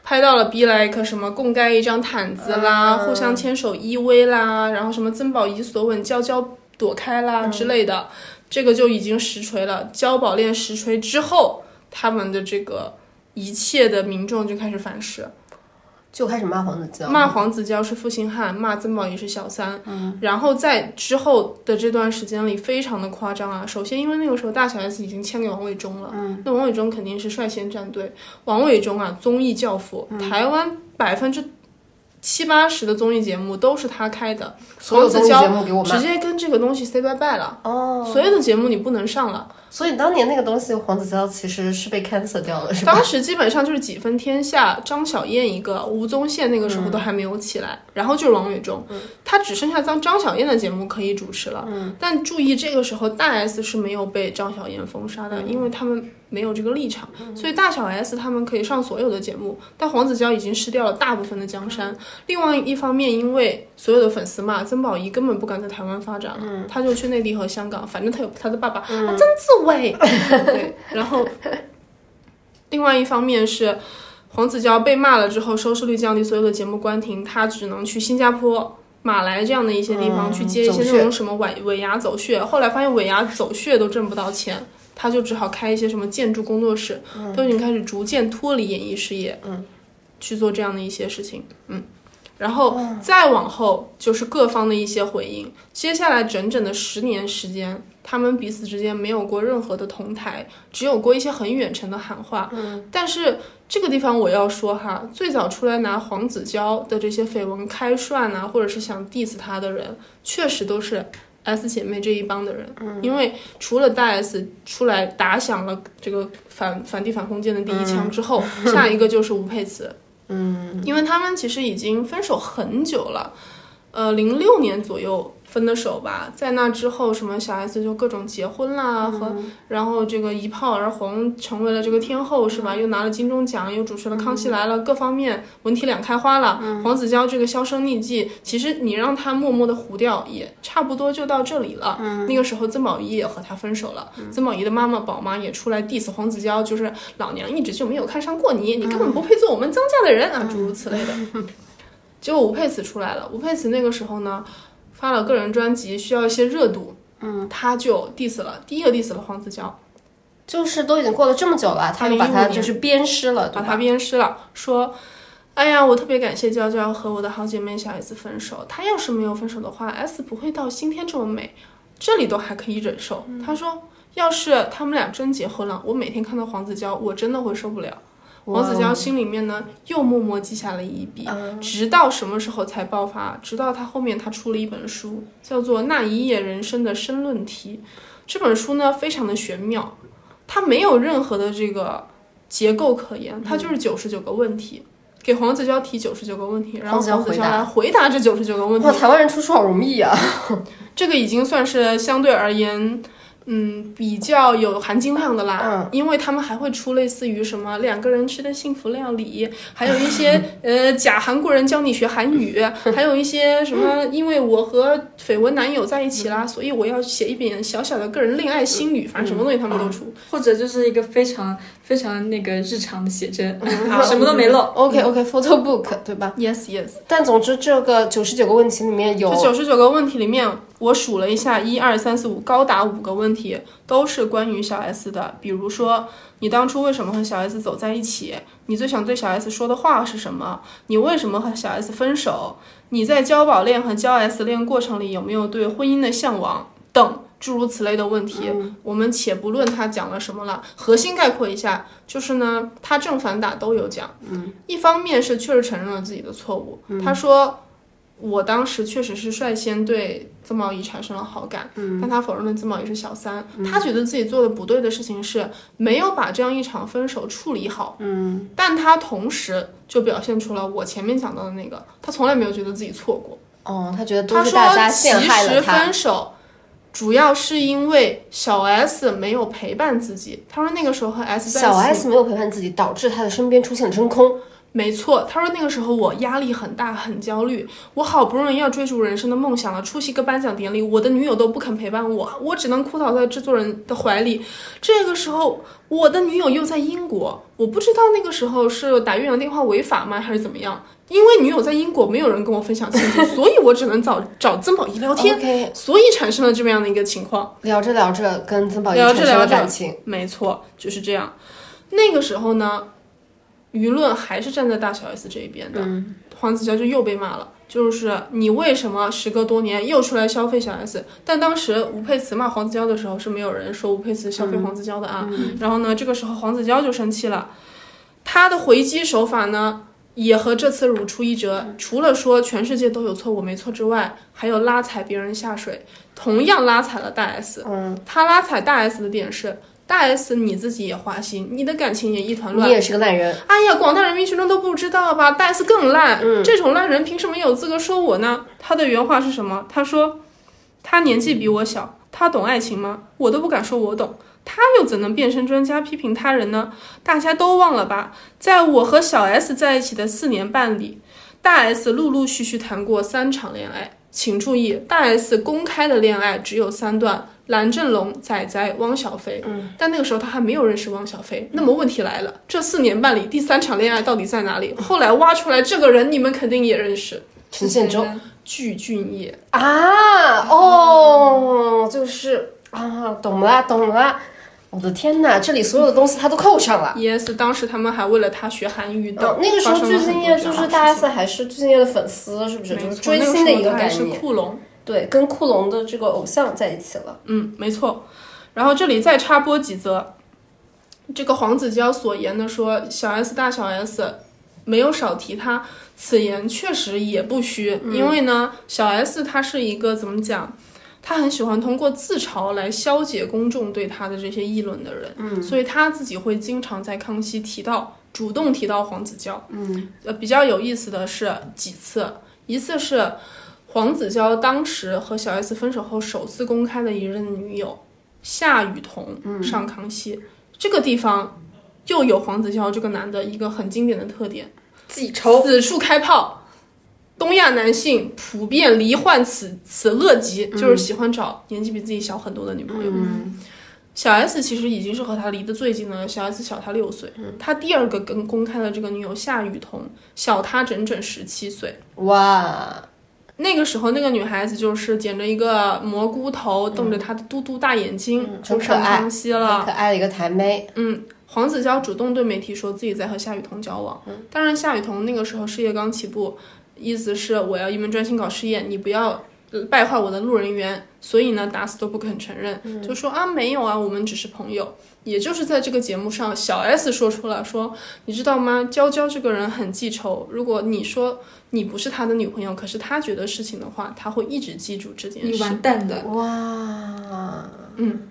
拍到了 be like 什么共盖一张毯子啦，互相牵手依偎啦，然后什么曾宝仪索吻娇娇躲开啦、之类的，这个就已经实锤了。交宝恋实锤之后，他们的这个一切的民众就开始反噬。就开始骂黄子佼，骂黄子佼是负心汉，骂曾宝仪是小三，嗯，然后在之后的这段时间里，非常的夸张啊。首先，因为那个时候大小 S 已经签给王伟忠了，嗯，那王伟忠肯定是率先站队。王伟忠啊，综艺教父，台湾百分之七八十的综艺节目都是他开的，所有综艺黄子佼节目给我骂直接跟这个东西 say bye bye 了，哦，所有的节目你不能上了。所以当年那个东西黄子佼其实是被 cancel 掉了，是吧？当时基本上就是几分天下，张小燕一个，吴宗宪那个时候都还没有起来，然后就是王伟忠，他只剩下张张小燕的节目可以主持了。但注意这个时候大 S 是没有被张小燕封杀的，因为他们没有这个立场，所以大小 S 他们可以上所有的节目，但黄子佼已经失掉了大部分的江山。另外一方面，因为所有的粉丝骂曾宝仪根本不敢在台湾发展了，他就去内地和香港，反正他有他的爸爸、啊曾志伟，对，然后另外一方面是黄子佼被骂了之后，收视率降低，所有的节目关停，他只能去新加坡。马来这样的一些地方、嗯去接一些那种什么尾尾牙走穴，后来发现尾牙走穴都挣不到钱，他就只好开一些什么建筑工作室，都已经开始逐渐脱离演艺事业，嗯，去做这样的一些事情，嗯，然后再往后就是各方的一些回应，接下来整整的十年时间，他们彼此之间没有过任何的同台，只有过一些很远程的喊话，嗯，但是这个地方我要说哈，最早出来拿黄子佼的这些绯闻开涮啊，或者是想 diss 他的人，确实都是 S 姐妹这一帮的人，嗯，因为除了大 S 出来打响了这个反反帝反封建的第一枪之后，下一个就是吴佩慈，嗯，因为他们其实已经分手很久了，呃，零六年左右分的手吧，在那之后，什么小 S 就各种结婚啦，和然后这个一炮而红，成为了这个天后是吧？又拿了金钟奖，又主持了《康熙来了》，各方面文体两开花了。黄子佼这个销声匿迹，其实你让他默默的糊掉，也差不多就到这里了。那个时候曾宝仪也和他分手了，曾宝仪的妈妈宝妈也出来 diss 黄子佼，就是老娘一直就没有看上过你，你根本不配做我们曾家的人啊，诸如此类的。结果吴佩慈出来了，吴佩慈那个时候呢，发了个人专辑，需要一些热度，嗯，他就 diss 了，第一个 diss 了黄子佼，就是都已经过了这么久了，他就把他就是鞭尸了，把他鞭尸了，说。哎呀，我特别感谢娇娇和我的好姐妹小 S 分手。她要是没有分手的话，S 不会到今天这么美，这里都还可以忍受。她说，要是他们俩真结婚了，我每天看到黄子佼，我真的会受不了。黄子佼心里面呢，又默默记下了一笔，直到什么时候才爆发？直到他后面他出了一本书，叫做《那一夜人生的申论题》。这本书呢，非常的玄妙，它没有任何的这个结构可言，它就是九十九个问题。给黄子佼提九十九个问题，然后黄子佼黄子佼回答来回答这九十九个问题哇，。台湾人出书好容易啊！这个已经算是相对而言，嗯，比较有含金量的啦。嗯因为他们还会出类似于什么两个人吃的幸福料理，还有一些 呃假韩国人教你学韩语，还有一些什么，因为我和绯闻男友在一起啦，所以我要写一点小小的个人恋爱心语，反正什么东西他们都出。或者就是一个非常非常那个日常的写真，什么都没漏。OK OK，photo book 对吧？Yes, yes。但总之这个九十九个问题里面有这九十九个问题里面，我数了一下，一二三四五，高达五个问题都是关于小 S 的。比如说，你当初为什么和小 S 走在一起？你最想对小 S 说的话是什么？你为什么和小 S 分手？你在交宝恋和交 S 恋过程里有没有对婚姻的向往？等诸如此类的问题，我们且不论他讲了什么了，核心概括一下，就是呢，他正反打都有讲。嗯，一方面是确实承认了自己的错误，他说。我当时确实是率先对曾茂仪产生了好感，嗯但他否认了曾茂仪是小三，他觉得自己做的不对的事情是没有把这样一场分手处理好，嗯，但他同时就表现出了我前面讲到的那个，他从来没有觉得自己错过，哦，他觉得都他说是大家其陷害了实他分。手。主要是因为小 S 没有陪伴自己。他说那个时候和 S 在一起小 S 没有陪伴自己，导致他的身边出现了真空。没错，他说那个时候我压力很大，很焦虑。我好不容易要追逐人生的梦想了，出席个颁奖典礼，我的女友都不肯陪伴我，我只能哭倒在制作人的怀里。这个时候，我的女友又在英国，我不知道那个时候是打越洋电话违法吗，还是怎么样？因为女友在英国，没有人跟我分享亲戚，所以我只能找找曾宝仪聊天所以产生了这么样的一个情况。聊着聊着跟曾宝仪聊着聊着感情。没错，就是这样。那个时候呢，舆论还是站在大小 S 这一边的，黄子佼就又被骂了。就是你为什么时隔多年又出来消费小 S？但当时吴佩慈骂黄子佼的时候是没有人说吴佩慈消费黄子佼的啊。然后呢，这个时候黄子佼就生气了，他的回击手法呢也和这次如出一辙。除了说全世界都有错我没错之外，还有拉踩别人下水，同样拉踩了大 S。嗯，他拉踩大 S 的点是。大 S 你自己也花心，你的感情也一团乱。你也是个烂人。哎呀，广大人民群众都不知道吧？大 S 更烂。嗯，这种烂人凭什么有资格说我呢？他的原话是什么？他说：“他年纪比我小，他懂爱情吗？我都不敢说我懂，他又怎能变身专家批评他人呢？大家都忘了吧？在我和小 S 在一起的四年半里，大 S 陆陆续续谈过三场恋爱。请注意，大 S 公开的恋爱只有三段。”蓝正龙、仔仔、汪小菲，嗯，但那个时候他还没有认识汪小菲。那么问题来了，这四年半里第三场恋爱到底在哪里？后来挖出来这个人，你们肯定也认识，陈建州、具俊晔啊，哦，就是啊，懂了，懂了。我的天哪，这里所有的东西他都扣上了。Yes，当时他们还为了他学韩语的。那个时候具俊晔就是大 S 还是具俊晔的粉丝，是不是？就是追星的一个概念。库龙。对，跟库龙的这个偶像在一起了。嗯，没错。然后这里再插播几则，这个黄子佼所言的说小 S 大小 S 没有少提他，此言确实也不虚。因为呢，小 S 他是一个怎么讲，他很喜欢通过自嘲来消解公众对他的这些议论的人。嗯，所以他自己会经常在康熙提到，主动提到黄子佼。嗯，呃，比较有意思的是几次，一次是。黄子佼当时和小 S 分手后首次公开的一任女友夏雨桐上康熙，这个地方又有黄子佼这个男的一个很经典的特点，记仇，此处开炮。东亚男性普遍罹患此此恶疾，就是喜欢找年纪比自己小很多的女朋友。小 S 其实已经是和他离得最近的，小 S 小他六岁。他第二个跟公开的这个女友夏雨桐小他整整十七岁。哇！那个时候，那个女孩子就是剪着一个蘑菇头，瞪着她的嘟嘟大眼睛，就上康熙了。可爱的一个台妹。嗯，黄子佼主动对媒体说自己在和夏雨桐交往。当然，夏雨桐那个时候事业刚起步，意思是我要一门专心搞事业，你不要败坏我的路人缘。所以呢，打死都不肯承认，就说啊没有啊，我们只是朋友。也就是在这个节目上，小 S 说出了说，你知道吗？娇娇这个人很记仇。如果你说你不是他的女朋友，可是他觉得事情的话，他会一直记住这件事。你完蛋的哇！嗯，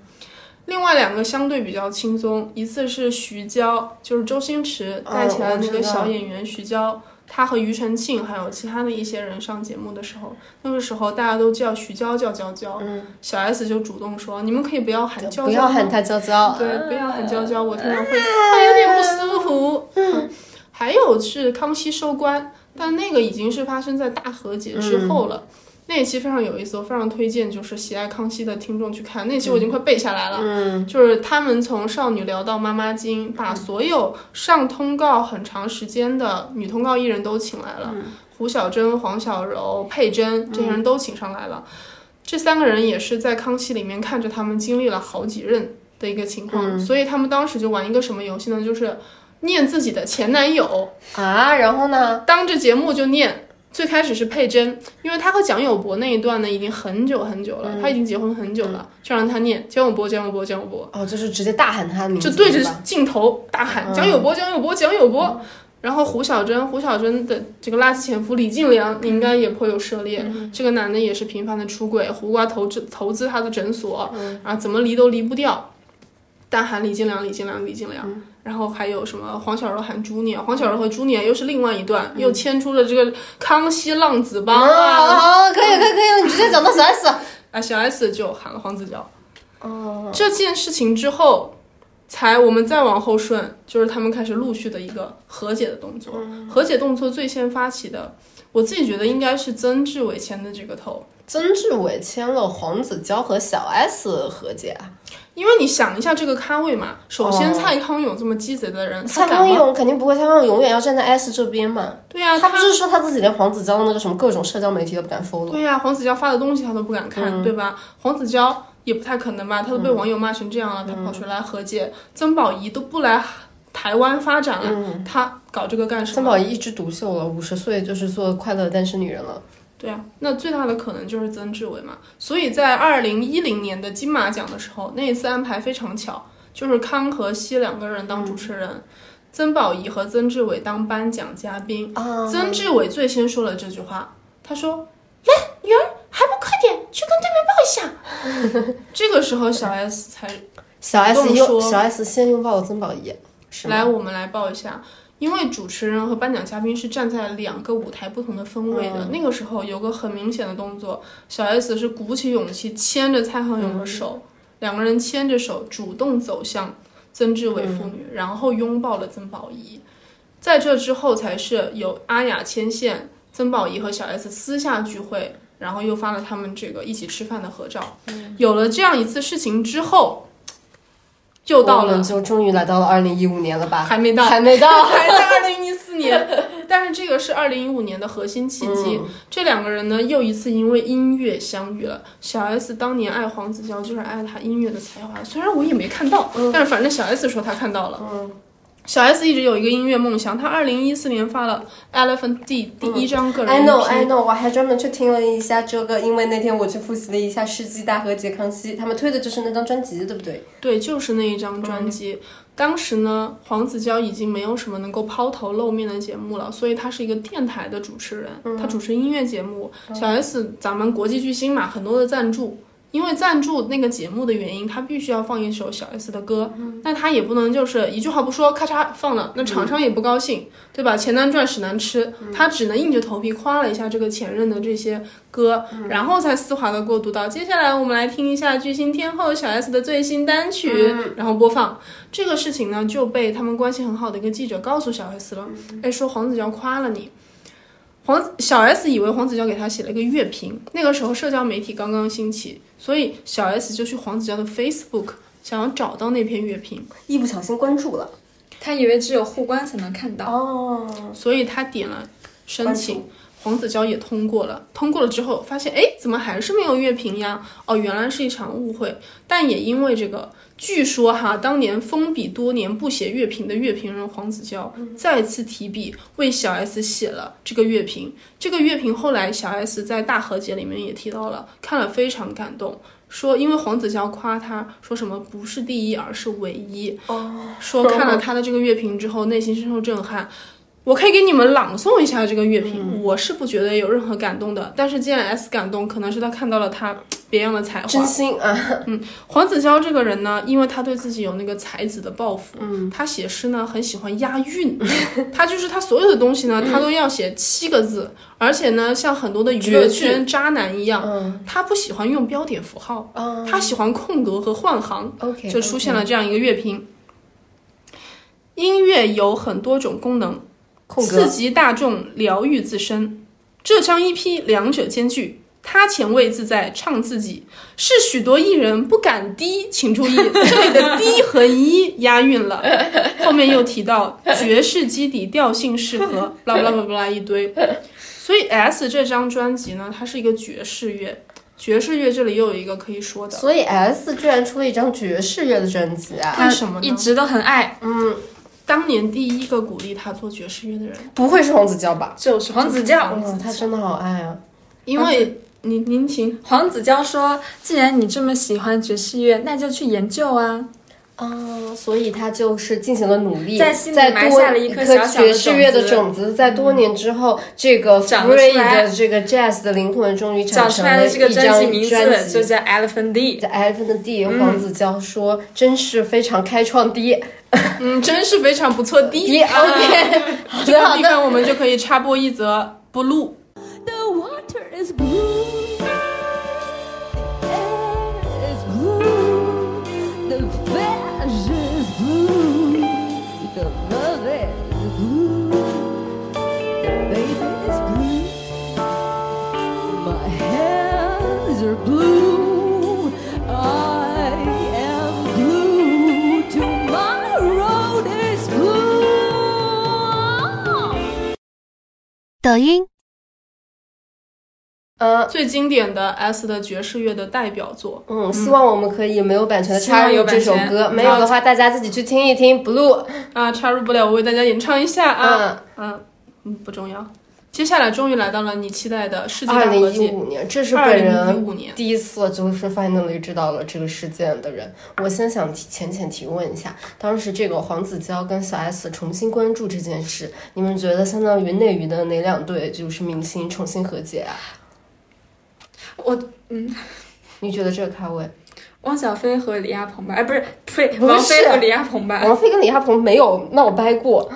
另外两个相对比较轻松，一次是徐娇，就是周星驰带起来的那个小演员徐娇。他和庾澄庆还有其他的一些人上节目的时候，那个时候大家都叫徐娇叫娇娇，小 S 就主动说：“你们可以不要喊娇娇，不要喊她娇娇，对，不要喊娇娇，我听了会会有点不舒服。”还有是康熙收官，但那个已经是发生在大和解之后了。那一期非常有意思，我非常推荐，就是喜爱康熙的听众去看。那期我已经快背下来了，嗯，就是他们从少女聊到妈妈经，把所有上通告很长时间的女通告艺人都请来了，胡小珍、黄小柔、佩珍这些人都请上来了。这三个人也是在康熙里面看着他们经历了好几任的一个情况，所以他们当时就玩一个什么游戏呢？就是念自己的前男友啊，然后呢，当着节目就念。最开始是佩珍，因为他和蒋友柏那一段呢，已经很久很久了，他已经结婚很久了，就让他念蒋友柏，蒋友柏，蒋友柏。哦，就是直接大喊他的名字，就对着镜头大喊蒋友柏，蒋友柏，蒋友柏。然后胡小珍，胡小珍的这个垃圾前夫李进良，你应该也颇有涉猎。这个男的也是频繁的出轨，胡瓜投资投资他的诊所，啊，怎么离都离不掉，大喊李进良，李进良，李进良。然后还有什么黄小柔喊朱年，黄小柔和朱年又是另外一段，又牵出了这个康熙浪子帮啊！好可以可以可以，你直接讲到小 S 啊，小 S 就喊了黄子佼。哦，这件事情之后，才我们再往后顺，就是他们开始陆续的一个和解的动作。和解动作最先发起的，我自己觉得应该是曾志伟牵的这个头。曾志伟牵了黄子佼和小 S 和解啊。因为你想一下这个咖位嘛，首先蔡康永这么鸡贼的人，蔡康永肯定不会，蔡康永永远要站在 S 这边嘛。对呀，他不是说他自己连黄子佼的那个什么各种社交媒体都不敢 follow。对呀，黄子佼发的东西他都不敢看，对吧？黄子佼也不太可能吧，他都被网友骂成这样了，他跑出来和解，曾宝仪都不来台湾发展了，他搞这个干什么？曾宝仪一枝独秀了，五十岁就是做快乐单身女人了。对啊，那最大的可能就是曾志伟嘛。所以在二零一零年的金马奖的时候，那一次安排非常巧，就是康和熙两个人当主持人，曾宝仪和曾志伟当颁奖嘉宾。啊曾志伟最先说了这句话，他说：“来，女儿，还不快点去跟对面抱一下。” 这个时候，小 S 才小 S 动说小 S 先拥抱了曾宝仪，是？来，我们来抱一下。因为主持人和颁奖嘉宾是站在两个舞台不同的分位的，那个时候有个很明显的动作，小 S 是鼓起勇气牵着蔡康永的手，两个人牵着手主动走向曾志伟父女，然后拥抱了曾宝仪。在这之后，才是有阿雅牵线，曾宝仪和小 S 私下聚会，然后又发了他们这个一起吃饭的合照。有了这样一次事情之后，又到了就终于来到了二零一五年了吧？还没到，还没到。还在二零一四年，但是这个是二零一五年的核心契机。这两个人呢，又一次因为音乐相遇了。小 S 当年爱黄子佼，就是爱他音乐的才华，虽然我也没看到，但是反正小 S 说他看到了。小 S 一直有一个音乐梦想，她二零一四年发了《Elephant D》第一张个人 I know, I know，我还专门去听了一下这个，因为那天我去复习了一下《世纪大和解康熙》，他们推的就是那张专辑，对不对？对，就是那一张专辑。当时呢，黄子佼已经没有什么能够抛头露面的节目了，所以他是一个电台的主持人，他主持音乐节目。小 S 咱们国际巨星嘛，很多的赞助。因为赞助那个节目的原因，他必须要放一首小 S 的歌，那他也不能就是一句话不说，咔嚓放了，那厂商也不高兴，对吧？钱难赚，屎难吃，他只能硬着头皮夸了一下这个前任的这些歌，然后才丝滑的过渡到接下来我们来听一下巨星天后小 S 的最新单曲，然后播放。这个事情呢就被他们关系很好的一个记者告诉小 S 了，哎，说黄子佼夸了你。黄小 S 以为黄子佼给他写了一个乐评，那个时候社交媒体刚刚兴起，所以小 S 就去黄子佼的 Facebook 想要找到那篇乐评，一不小心关注了。他以为只有互关才能看到。哦，所以他点了申请，黄子佼也通过了。通过了之后发现，哎，怎么还是没有乐评呀？哦，原来是一场误会。但也因为这个，据说哈，当年封笔多年不写乐评的乐评人黄子佼再次提笔为小 S 写了这个乐评。这个乐评后来小 S 在大和解里面也提到了，看了非常感动。说，因为黄子佼夸他说什么不是第一，而是唯一。哦，说看了他的这个乐评之后，内心深受震撼。我可以给你们朗诵一下这个乐评，我是不觉得有任何感动的。但是既然 S 感动，可能是他看到了他别样的才华。真心啊！嗯黄子佼这个人呢，因为他对自己有那个才子的抱负，嗯，他写诗呢很喜欢押韵，他就是他所有的东西呢，他都要写七个字，而且呢，像很多的娱乐圈渣男一样，他不喜欢用标点符号，他喜欢空格和换行，OK，就出现了这样一个乐评。音乐有很多种功能，刺激大众，疗愈自身。这张 EP 两者兼具，他前卫自在唱自己，是许多艺人不敢低。请注意，这里的低和一押韵了。后面又提到爵士基底调性适合，巴拉巴拉巴拉一堆。所以 S 这张专辑呢，它是一个爵士乐。爵士乐这里又有一个可以说的，所以 S 居然出了一张爵士乐的专辑啊！为什么呢一直都很爱，嗯当年第一个鼓励他做爵士乐的人不会是黄子佼吧？就是黄子佼。嗯，他真的好爱啊！因为您您请黄子佼说：“既然你这么喜欢爵士乐，那就去研究啊。哦，所以他就是进行了努力，在心里在多埋下了一一颗爵士乐的种种子，在多年之后，这个长 free 的这个 jazz 的灵魂终于”找产生了出来的这个一张专辑名字就。叫《Elephant D》。在 Elephant D，黄子佼说：“真是非常开创的。嗯，真是非常不错的。D OK，好这的好的。个地方我们就可以插播一则 blue。The water is blue. The air is blue. The fish is blue. The love is blue. Baby is blue. My hands are blue. I am blue. Tomorrow is blue. 抖音、嗯最经典的 S 的爵士乐的代表作。嗯，希望我们可以没有版权的插入这首歌，没有的话大家自己去听一听。Blue，啊，插入不了，我为大家演唱一下啊。嗯，嗯嗯，不重要。接下来终于来到了你期待的世纪二零一。五年，这是本人第一次就是 finally 知道了这个事件的人。我先想提浅浅提问一下，当时这个黄子佼跟小 S 重新关注这件事，你们觉得相当于内娱的哪两对就是明星重新和解啊？我嗯 你觉得这个咖位？汪小菲和李亚鹏吧，哎，不是，呸，不是王菲和李亚鹏吧。王菲跟李亚鹏没有闹掰过，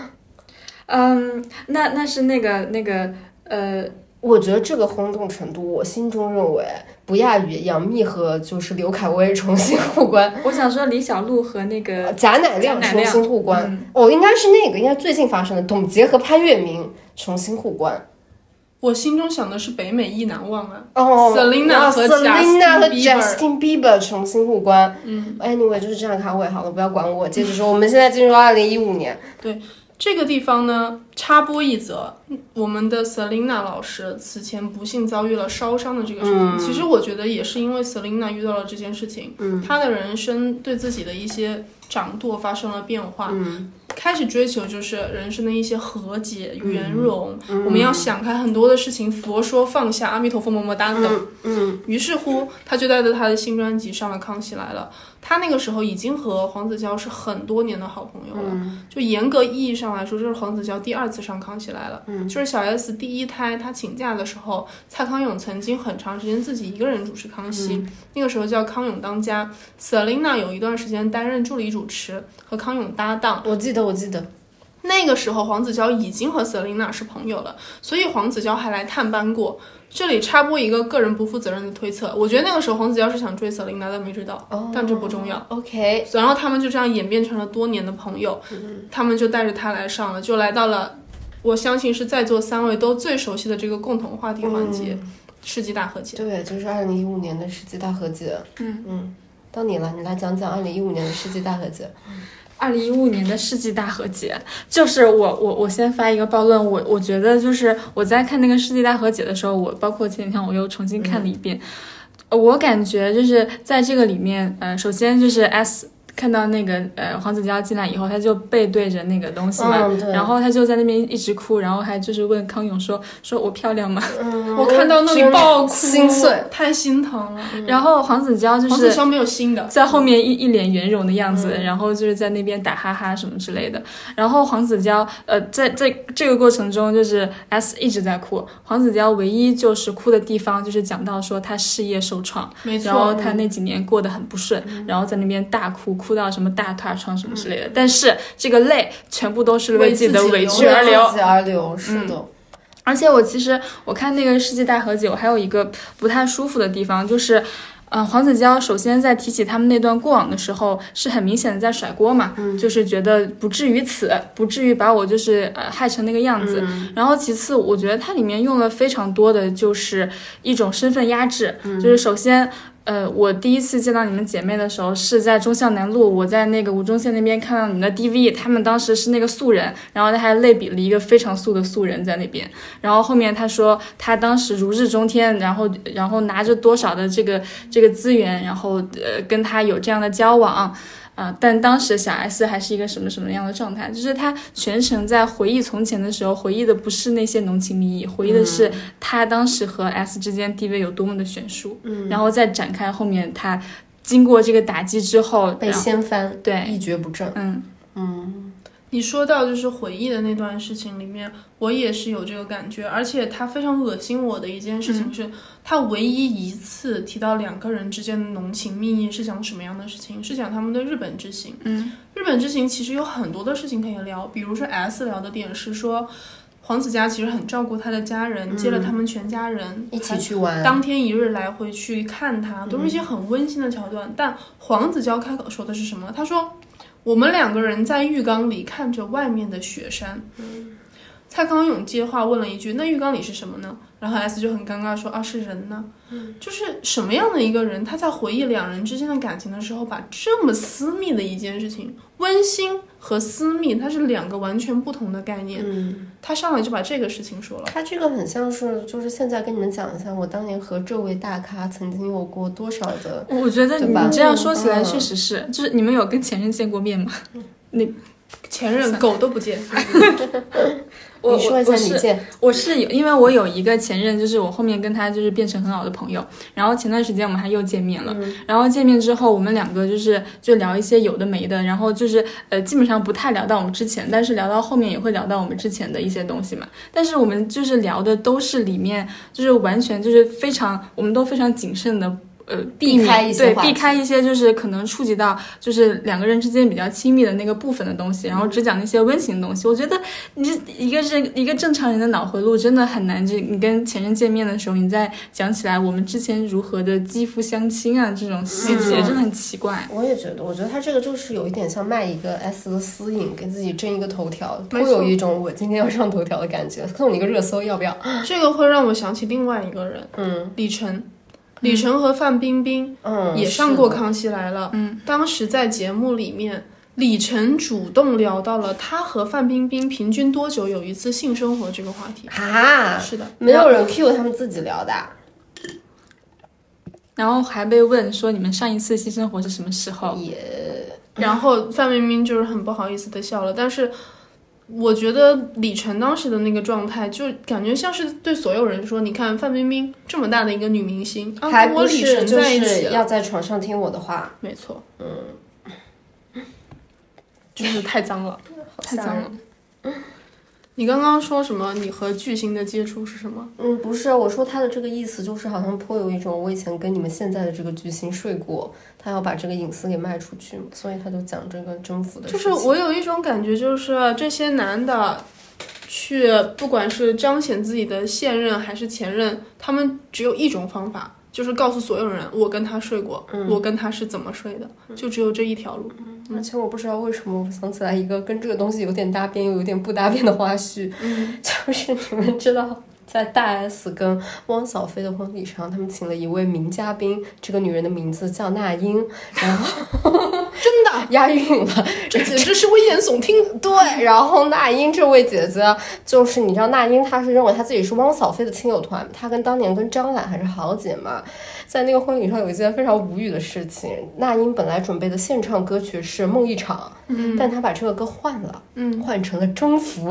嗯，那那是那个那个呃，我觉得这个轰动程度，我心中认为不亚于杨幂和就是刘恺威重新 互关，我想说李小璐和那个贾乃亮重新互关。嗯哦，应该是那个，应该最近发生的，董洁和潘粤明重新互关。我心中想的是北美意难忘啊。哦后和 Justin Bieber 重新互关。嗯，Anyway 就是这样咖位好了，不要管我。接着说，我们现在进入二零一五年，对这个地方呢，插播一则，我们的 Selina 老师此前不幸遭遇了烧伤的这个事情。其实我觉得也是因为 Selina 遇到了这件事情，嗯，她的人生对自己的一些掌舵发生了变化，嗯，开始追求就是人生的一些和解、圆融。我们要想开很多的事情，佛说放下，阿弥陀佛，么么哒等。嗯，于是乎，他就带着他的新专辑上了《康熙来了》。他那个时候已经和黄子佼是很多年的好朋友了，就严格意义上来说，这是黄子佼第二次上《康熙来了》。嗯，就是小 S 第一胎她请假的时候，蔡康永曾经很长时间自己一个人主持《康熙》，那个时候叫康永当家，Selina 有一段时间担任助理主持，和康永搭档。我记得，我记得，那个时候黄子佼已经和 Selina 是朋友了，所以黄子佼还来探班过。这里插播一个个人不负责任的推测，我觉得那个时候黄子佼是想追 Selina，但没追到，但这不重要。OK，然后他们就这样演变成了多年的朋友，他们就带着他来上了，就来到了，我相信是在座三位都最熟悉的这个共同话题环节——世纪大和解。对，就是二零一五年的世纪大和解。嗯嗯，到你了，你来讲讲二零一五年的世纪大和解。二零一五年的世纪大和解，就是我我我先发一个暴论，我我觉得就是我在看那个世纪大和解的时候，我包括前几天我又重新看了一遍，呃我感觉就是在这个里面，呃，首先就是 S 看到那个呃黄子佼进来以后，他就背对着那个东西嘛，嗯然后他就在那边一直哭，然后还就是问康永说说我漂亮吗？我看到那里爆哭，心碎，太心疼了。然后黄子佼就是黄子佼没有心的，在后面一一脸圆融的样子，然后就是在那边打哈哈什么之类的。然后黄子佼，呃，在在这个过程中，就是 S 一直在哭，黄子佼唯一就是哭的地方，就是讲到说他事业受创，没错然后错。他那几年过得很不顺，然后在那边大哭，哭到什么大痔疮什么之类的。但是这个泪全部都是为自己的委屈而流为。自己而流，是的。而且我其实我看那个世纪大和解，我还有一个不太舒服的地方，就是，呃，黄子佼首先在提起他们那段过往的时候，是很明显的在甩锅嘛，就是觉得不至于此，不至于把我就是呃害成那个样子。然后其次，我觉得它里面用了非常多的就是一种身份压制，就是首先。呃，我第一次见到你们姐妹的时候是在中孝南路，我在那个吴中县那边看到你们的 DV，他们当时是那个素人，然后他还类比了一个非常素的素人在那边，然后后面他说他当时如日中天，然后然后拿着多少的这个这个资源，然后呃跟他有这样的交往。啊、但当时小 S 还是一个什么什么样的状态？就是他全程在回忆从前的时候，回忆的不是那些浓情蜜意，回忆的是他当时和 S 之间地位有多么的悬殊，嗯，然后再展开后面他经过这个打击之后，被掀翻，对一蹶不振。嗯嗯你说到就是回忆的那段事情里面，我也是有这个感觉，而且他非常恶心我的一件事情是，他唯一一次提到两个人之间的浓情蜜意是讲什么样的事情？是讲他们的日本之行。嗯，日本之行其实有很多的事情可以聊，比如说 S 聊的点是说。黄子佳其实很照顾他的家人，接了他们全家人一起去玩，当天一日来回去看他，都是一些很温馨的桥段。但黄子佼开口说的是什么？他说：“我们两个人在浴缸里看着外面的雪山。蔡康永接话问了一句：“那浴缸里是什么呢？”然后 S 就很尴尬说：“啊，是人呢。就是什么样的一个人，他在回忆两人之间的感情的时候，把这么私密的一件事情、温馨和私密，它是两个完全不同的概念。嗯，他上来就把这个事情说了。他这个很像是，就是现在跟你们讲一下，我当年和这位大咖曾经有过多少的，我觉得你这样说起来嗯确实是，就是你们有跟前任见过面吗？你前任狗都不见，我你说一下你见，我是有，因为我有一个前任，就是我后面跟他就是变成很好的朋友，然后前段时间我们还又见面了，然后见面之后我们两个就是就聊一些有的没的，然后就是呃基本上不太聊到我们之前，但是聊到后面也会聊到我们之前的一些东西嘛，但是我们就是聊的都是里面就是完全就是非常我们都非常谨慎的。呃，避开一些对避开一些就是可能触及到就是两个人之间比较亲密的那个部分的东西，然后只讲那些温情的东西。我觉得你这一个是一个正常人的脑回路真的很难，就你跟前任见面的时候，你再讲起来我们之前如何的肌肤相亲啊这种细节，真的很奇怪。我也觉得，我觉得他这个就是有一点像卖一个 S 的私隐，给自己争一个头条，没错颇有一种我今天要上头条的感觉，送你一个热搜，要不要？这个会让我想起另外一个人，嗯李晨。李晨和范冰冰嗯，也上过《康熙来了》，嗯，当时在节目里面，李晨主动聊到了他和范冰冰平均多久有一次性生活这个话题。啊，是的，没有人 Q 他们自己聊的，然后还被问说你们上一次性生活是什么时候？也然后范冰冰就是很不好意思的笑了，但是我觉得李晨当时的那个状态，就感觉像是对所有人说，你看范冰冰这么大的一个女明星，啊，还跟我李晨在一起要在床上听我的话，没错，嗯，就是太脏了，太脏了。你刚刚说什么？你和巨星的接触是什么？嗯，不是，我说他的这个意思就是好像颇有一种我以前跟你们现在的这个巨星睡过，他要把这个隐私给卖出去，所以他就讲这个征服的。就是我有一种感觉，就是这些男的，去不管是彰显自己的现任还是前任，他们只有一种方法，就是告诉所有人我跟他睡过，我跟他是怎么睡的，就只有这一条路。而且我不知道为什么，我想起来一个跟这个东西有点搭边又有点不搭边的花絮，就是你们知道，在大 S 跟汪小菲的婚礼上，他们请了一位名嘉宾，这个女人的名字叫那英，然后 真的，押韵了，这简直是危言耸听。对，然后那英这位姐姐，就是你知道，那英她是认为她自己是汪小菲的亲友团，她跟当年跟张兰还是好姐嘛。在那个婚礼上有一件非常无语的事情，那英本来准备的献唱歌曲是《梦一场》，嗯，但她把这个歌换了，嗯，换成了《征服》。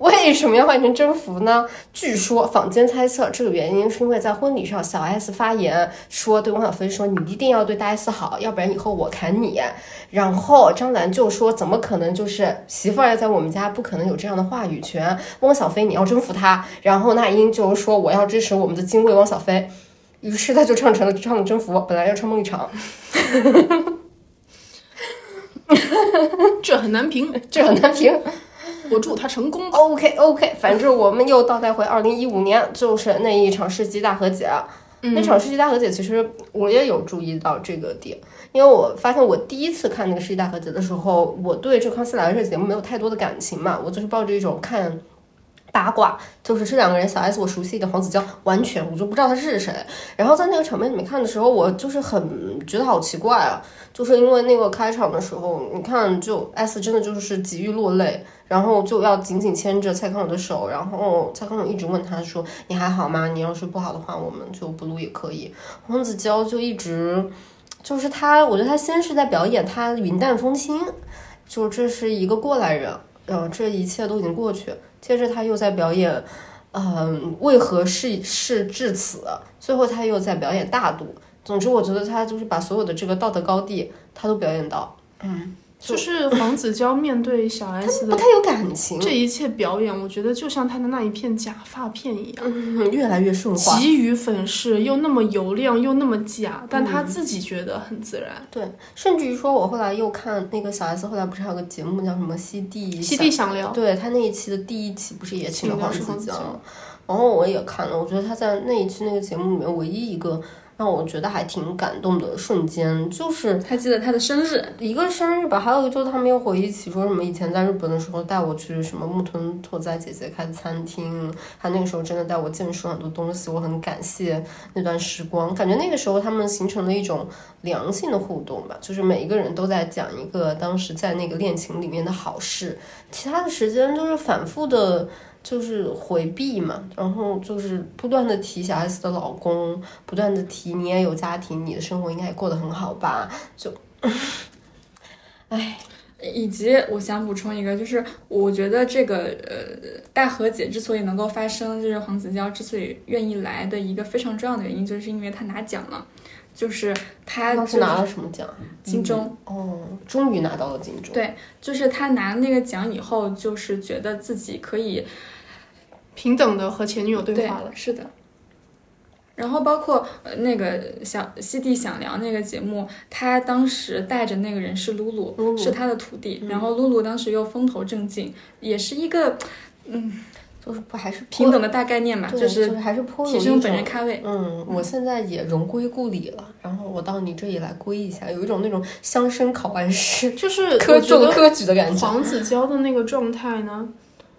为什么要换成征服呢？据说坊间猜测，这个原因是因为在婚礼上，小 S 发言说对汪小菲说：“你一定要对大 S 好，要不然以后我砍你。”然后张兰就说：“怎么可能？就是媳妇儿在我们家不可能有这样的话语权。汪小菲你要征服他。”然后那英就说：“我要支持我们的金贵汪小菲。”于是他就唱成了唱了征服，本来要唱梦一场，这很难评，这很难评。我祝他成功吧。OK OK，反正我们又倒带回二零一五年，就是那一场世纪大和解。那场世纪大和解，其实我也有注意到这个点，因为我发现我第一次看那个世纪大和解的时候，我对这康熙来了这个节目没有太多的感情嘛，我就是抱着一种看八卦，就是这两个人小 S 我熟悉的黄子佼，完全我就不知道他是谁。然后在那个场面里面看的时候，我就是很觉得好奇怪啊，就是因为那个开场的时候，你看就 S 真的就是急于落泪，然后就要紧紧牵着蔡康永的手，然后蔡康永一直问他说：“你还好吗？你要是不好的话，我们就不录也可以。”黄子佼就一直就是他，我觉得他先是在表演他云淡风轻，就这是一个过来人，嗯、这一切都已经过去。接着他又在表演，嗯、为何事事至此？最后他又在表演大度。总之，我觉得他就是把所有的这个道德高地，他都表演到，嗯就是黄子佼面对小 S 的不太有感情，这一切表演，我觉得就像他的那一片假发片一样，嗯越来越顺滑。急于粉饰，又那么油亮，又那么假，但他自己觉得很自然。对，甚至于说，我后来又看那个小 S，后来不是还有个节目叫什么《西地西地想聊，对他那一期的第一期不是也请了黄子佼是黄子佼，然后我也看了，我觉得他在那一期那个节目里面唯一一个让我觉得还挺感动的瞬间，就是他记得他的生日，一个生日吧，还有一个就是他们又回忆起说什么以前在日本的时候带我去什么木村拓哉姐姐开的餐厅，他那个时候真的带我见识了很多东西，我很感谢那段时光。感觉那个时候他们形成了一种良性的互动吧，就是每一个人都在讲一个当时在那个恋情里面的好事，其他的时间就是反复的。就是回避嘛，然后就是不断的提小 S 的老公，不断的提你也有家庭，你的生活应该也过得很好吧？就，唉，以及我想补充一个，就是我觉得这个呃大和解之所以能够发生，就是黄子佼之所以愿意来的一个非常重要的原因，就是因为他拿奖了，就是他当时拿了什么奖？金钟哦，终于拿到了金钟。对，就是他拿了那个奖以后，就是觉得自己可以。平等的和前女友对话了，是的。然后包括呃那个小西地想聊那个节目，他当时带着那个人是露露，是他的徒弟。然后露露当时又风头正劲，也是一个，嗯，就是不还是平等的大概念嘛，就是还是颇提升本人咖位。嗯，我现在也荣归故里了，然后我到你这里来归一下，有一种那种乡绅考完试就是 科中科举的感觉。黄子佼的那个状态呢，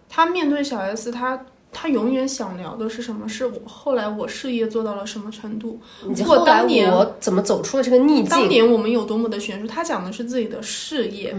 他面对小 S，他。他永远想聊的是什么？是我后来我事业做到了什么程度？或当年我怎么走出了这个逆境？当年我们有多么的悬殊？他讲的是自己的事业，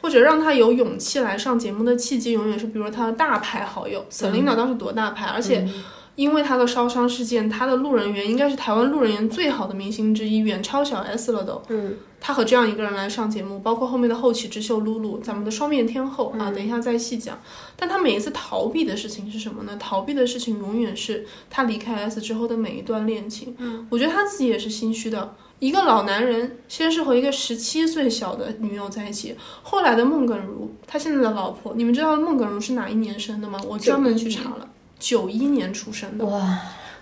或者让他有勇气来上节目的契机，永远是比如说他的大牌好友 Selina 当时多大牌，而且因为他的烧伤事件，他的路人缘应该是台湾路人缘最好的明星之一，远超小 S 了都。嗯。他和这样一个人来上节目，包括后面的后起之秀露露，咱们的双面天后啊，等一下再细讲。但他每一次逃避的事情是什么呢？逃避的事情永远是他离开 S 之后的每一段恋情。嗯，我觉得他自己也是心虚的。一个老男人先是和一个十七岁小的女友在一起，后来的孟耿如，他现在的老婆，你们知道孟耿如是哪一年生的吗？我专门去查了，九一年出生的。哇。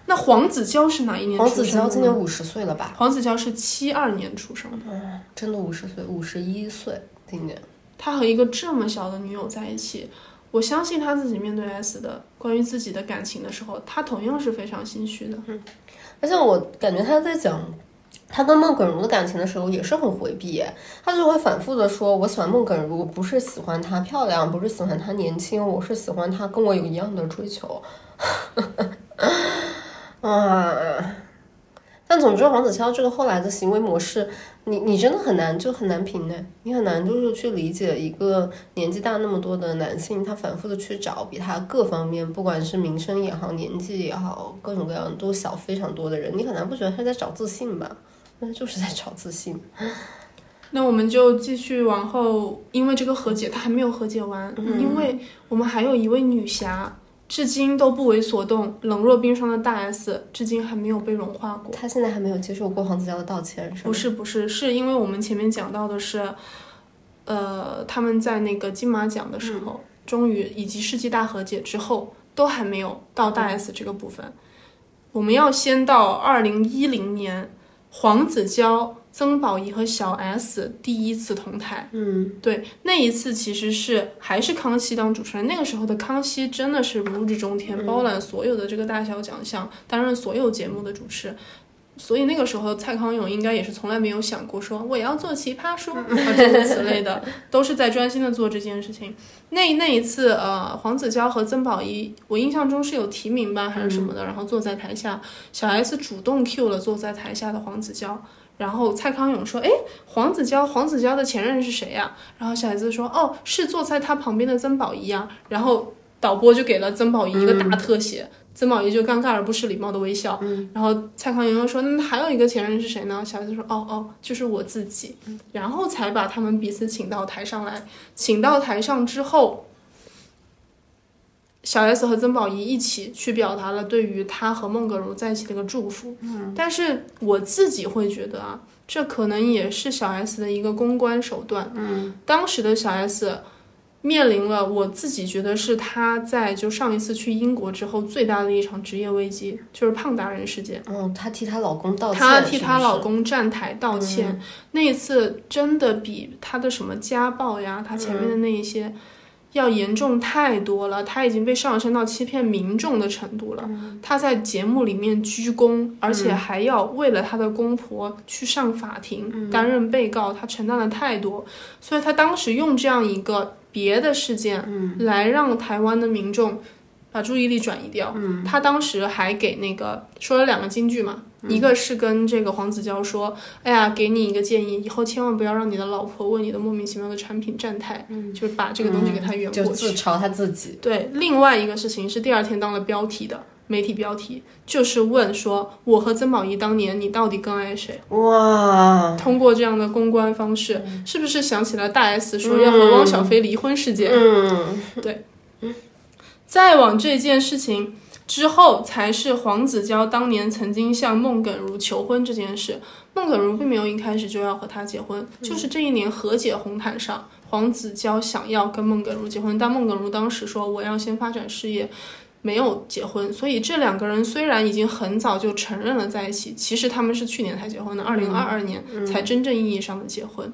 那黄子佼是哪一年？黄子佼今年五十岁了吧？黄子佼是七二年出生的，嗯，真的五十岁，五十一岁今年。他和一个这么小的女友在一起，我相信他自己面对 S 的关于自己的感情的时候，他同样是非常心虚的。嗯，而且我感觉他在讲他跟孟耿如的感情的时候也是很回避，他就会反复的说：“我喜欢孟耿如，不是喜欢她漂亮，不是喜欢她年轻，我是喜欢她跟我有一样的追求。”啊！但总之，黄子佼这个后来的行为模式，你你真的很难就很难评的，你很难就是去理解一个年纪大那么多的男性，他反复的去找比他各方面，不管是名声也好，年纪也好，各种各样都小非常多的人，你很难不觉得他在找自信吧？那就是在找自信。那我们就继续往后，因为这个和解他还没有和解完，因为我们还有一位女侠。至今都不为所动、冷若冰霜的大 S，至今还没有被融化过。他现在还没有接受过黄子佼的道歉，是不是不是，是因为我们前面讲到的是，呃，他们在那个金马奖的时候，终于以及世纪大和解之后，都还没有到大 S 这个部分。我们要先到二零一零年，黄子佼。曾宝仪和小 S 第一次同台，嗯，对，那一次其实是还是康熙当主持人，那个时候的康熙真的是如日中天，包揽所有的这个大小奖项，担任所有节目的主持，所以那个时候蔡康永应该也是从来没有想过说我要做奇葩说 啊诸如此类的，都是在专心的做这件事情。那那一次，呃，黄子佼和曾宝仪，我印象中是有提名吧还是什么的，然后坐在台下，小 S 主动 Q 了坐在台下的黄子佼。然后蔡康永说：“哎，黄子佼，黄子佼的前任是谁呀？”然后小孩子说：“哦，是坐在他旁边的曾宝仪呀。”然后导播就给了曾宝仪一个大特写，曾宝仪就尴尬而不失礼貌的微笑。然后蔡康永又说：“那还有一个前任是谁呢？”小孩子说：“哦哦，就是我自己。”然后才把他们彼此请到台上来。请到台上之后。小 S 和曾宝仪一起去表达了对于他和孟耿如在一起的一个祝福，嗯，但是我自己会觉得啊，这可能也是小 S 的一个公关手段，嗯，当时的小 S 面临了我自己觉得是他在就上一次去英国之后最大的一场职业危机，就是胖达人事件，嗯，她替她老公道歉，她替她老公站台道歉，那一次真的比她的什么家暴呀，她前面的那一些。要严重太多了，他已经被上升到欺骗民众的程度了。他在节目里面鞠躬，而且还要为了他的公婆去上法庭担任被告，他承担了太多，所以他当时用这样一个别的事件来让台湾的民众把注意力转移掉。他当时还给那个说了两个金句嘛，一个是跟这个黄子佼说：“哎呀，给你一个建议，以后千万不要让你的老婆问你的莫名其妙的产品站台，就是把这个东西给他圆就过去。自嘲他自己。对，另外一个事情是第二天当了标题的媒体标题，就是问说我和曾宝仪当年你到底更爱谁？哇，通过这样的公关方式，是不是想起了大 S 说要和汪小菲离婚事件？嗯，再往这件事情之后，才是黄子佼当年曾经向孟耿如求婚这件事。孟耿如并没有一开始就要和他结婚，就是这一年和解红毯上，黄子佼想要跟孟耿如结婚，但孟耿如当时说我要先发展事业，没有结婚。所以这两个人虽然已经很早就承认了在一起，其实他们是去年才结婚的，二零二二年才真正意义上的结婚。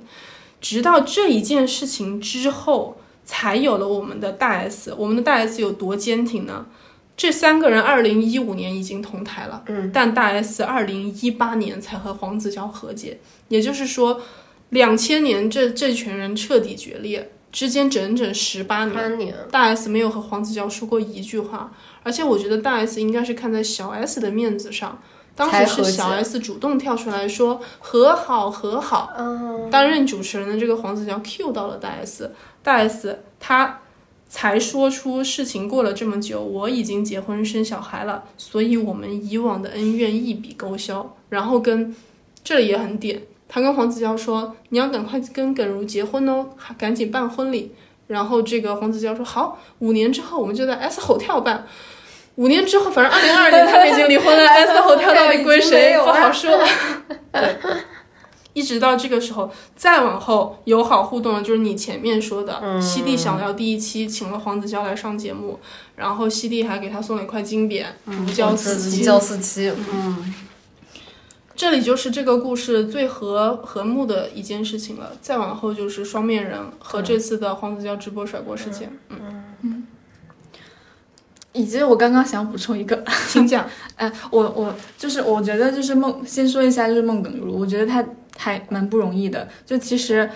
直到这一件事情之后，才有了我们的大 S。我们的大 S 有多坚挺呢？这三个人二零一五年已经同台了，嗯，但大 S 二零一八年才和黄子佼和解，也就是说，两千年这这群人彻底决裂，之间整整十八年，年，大 S 没有和黄子佼说过一句话，而且我觉得大 S 应该是看在小 S 的面子上，当时是小 S 主动跳出来说和好和好，嗯，担任主持人的这个黄子佼 Q 到了大 S，大 S 他才说出事情过了这么久，我已经结婚生小孩了，所以我们以往的恩怨一笔勾销。然后跟这里也很点，他跟黄子佼说你要赶快跟耿如结婚哦，赶紧办婚礼。然后这个黄子佼说好，五年之后我们就在 S Hotel 办。五年之后，反正二零二二年他们已经离婚了，S Hotel 到底归谁不好说。对，一直到这个时候，再往后友好互动的就是你前面说的，西帝想要第一期请了黄子佼来上节目，然后西帝还给他送了一块金匾，如胶似漆。胶似漆，嗯，这里就是这个故事最和和睦的一件事情了。再往后就是双面人和这次的黄子佼直播甩锅事件。嗯，以及我刚刚想补充一个，请讲。哎，我我就是我觉得就是孟，先说一下就是孟耿如，我觉得他还蛮不容易的。就其实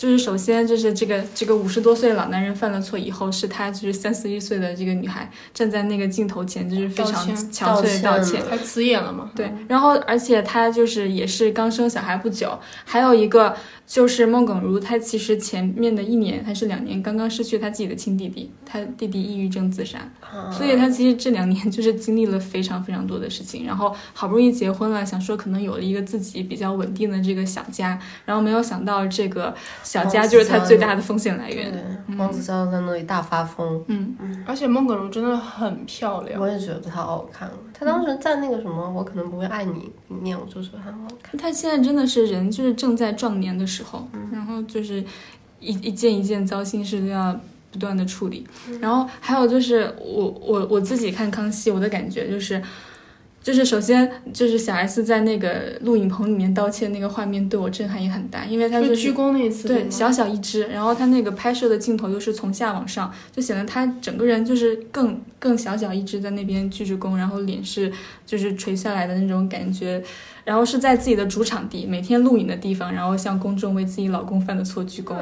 就是首先就是这个这个五十多岁老男人犯了错以后，是他就是三十一岁的这个女孩站在那个镜头前，就是非常憔悴的道道歉歉。还辞演了嘛？对，然后而且他就是也是刚生小孩不久，还有一个就是孟耿如，他其实前面的一年还是两年刚刚失去他自己的亲弟弟，他弟弟抑郁症自杀，所以他其实这两年 就是经历了非常非常多的事情，然后好不容易结婚了，想说可能有了一个自己比较稳定的这个小家，然后没有想到这个小家就是他最大的风险来源。对，黄子佼在那里大发疯，嗯，而且孟耿如真的很漂亮。我也觉得她好好看。她当时在那个什么“我可能不会爱你”里面，我就觉得他很好看。她现在真的是人就是正在壮年的时候，然后就是一一件一件糟心事都要不断的处理。然后还有就是我我我自己看康熙，我的感觉就是。就是首先就是小 S 在那个录影棚里面道歉那个画面对我震撼也很大，因为她就就是鞠躬那一次，对，小小一只，然后他那个拍摄的镜头又是从下往上，就显得他整个人就是更更小小一只，在那边鞠着躬，然后脸是就是垂下来的那种感觉，然后是在自己的主场地，每天录影的地方，然后向公众为自己老公犯的错鞠躬，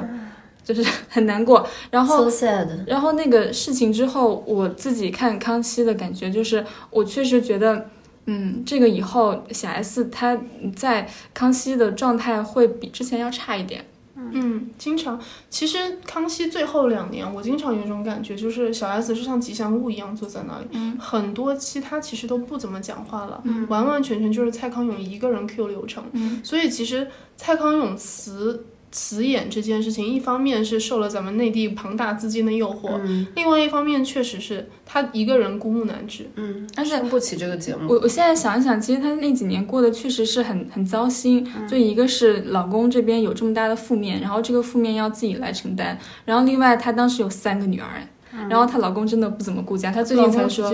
就是很难过。然后 so sad，然后那个事情之后，我自己看康熙的感觉就是，我确实觉得，嗯，这个以后小 S 她在康熙的状态会比之前要差一点。嗯，经常，其实康熙最后两年，我经常有一种感觉，就是小 S 是像吉祥物一样坐在那里，很多期他其实都不怎么讲话了，完完全全就是蔡康永一个人 Q 流程，所以其实蔡康永辞辞演这件事情，一方面是受了咱们内地庞大资金的诱惑，另外一方面确实是他一个人孤木难支，嗯，而且撑不起这个节目。我我现在想一想，其实她那几年过得确实是很很糟心。就一个是老公这边有这么大的负面，然后这个负面要自己来承担，然后另外她当时有三个女儿，然后她老公真的不怎么顾家，她最近才说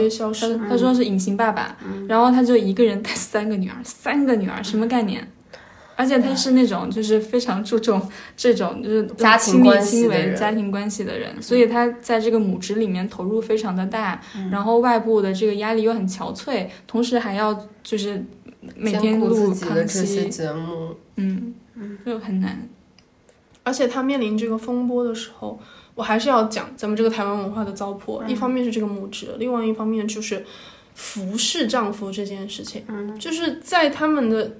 她说是隐形爸爸，然后她就一个人带三个女儿，三个女儿什么概念？而且他是那种就是非常注重这种就是家庭亲力关系亲为的人家庭关系的人，所以他在这个母职里面投入非常的大，嗯然后外部的这个压力又很憔悴，同时还要就是每天录自己的康这些熙，节目，嗯，就很难。而且他面临这个风波的时候，我还是要讲咱们这个台湾文化的糟粕。一方面是这个母职，另外一方面就是服侍丈夫这件事情。嗯，就是在他们的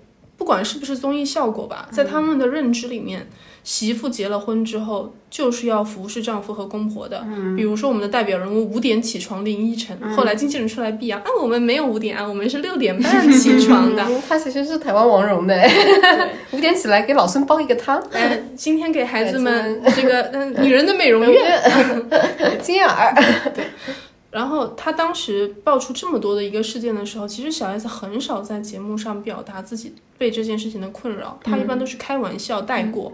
不管是不是综艺效果吧，在他们的认知里面，媳妇结了婚之后就是要服侍丈夫和公婆的。比如说我们的代表人物五点起床林依晨，后来经纪人出来辟谣啊，我们没有五点啊，我们是六点半 起床的。嗯他其实是台湾王蓉的，五点起来给老孙煲一个汤，哎，今天给孩子们这个嗯、女人的美容院。金眼儿，然后他当时爆出这么多的一个事件的时候，其实小 S 很少在节目上表达自己被这件事情的困扰，他一般都是开玩笑带过。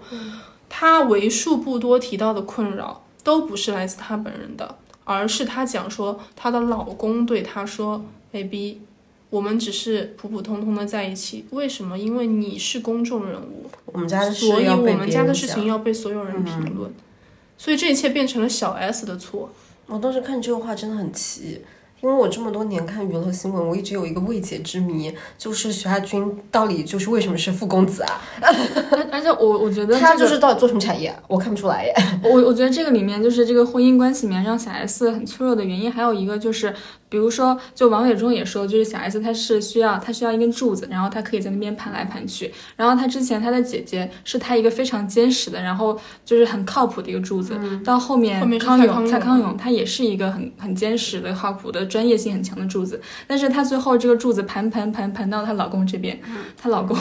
他为数不多提到的困扰，都不是来自他本人的，而是他讲说她的老公对她说：“baby，我们只是普普通通的在一起，为什么？因为你是公众人物，我们家的事所以我们家的事情要被所有人评论。所以这一切变成了小 S 的错。我当时看这个话真的很气，因为我这么多年看娱乐新闻，我一直有一个未解之谜，就是徐亚军到底就是为什么是副公子啊？而 而且我我觉得他这个就是到底做什么产业？我看不出来耶。我我觉得这个里面就是这个婚姻关系里面让小 S 很脆弱的原因，还有一个就是，比如说，就王伟忠也说，就是小 S 她是需要她需要一根柱子，然后她可以在那边盘来盘去。然后她之前她的姐姐是她一个非常坚实的，然后就是很靠谱的一个柱子。到后面后面康永蔡康永蔡康永他也是一个很很坚实的、靠谱的、专业性很强的柱子，但是她最后这个柱子盘盘盘盘到她老公这边，她老公。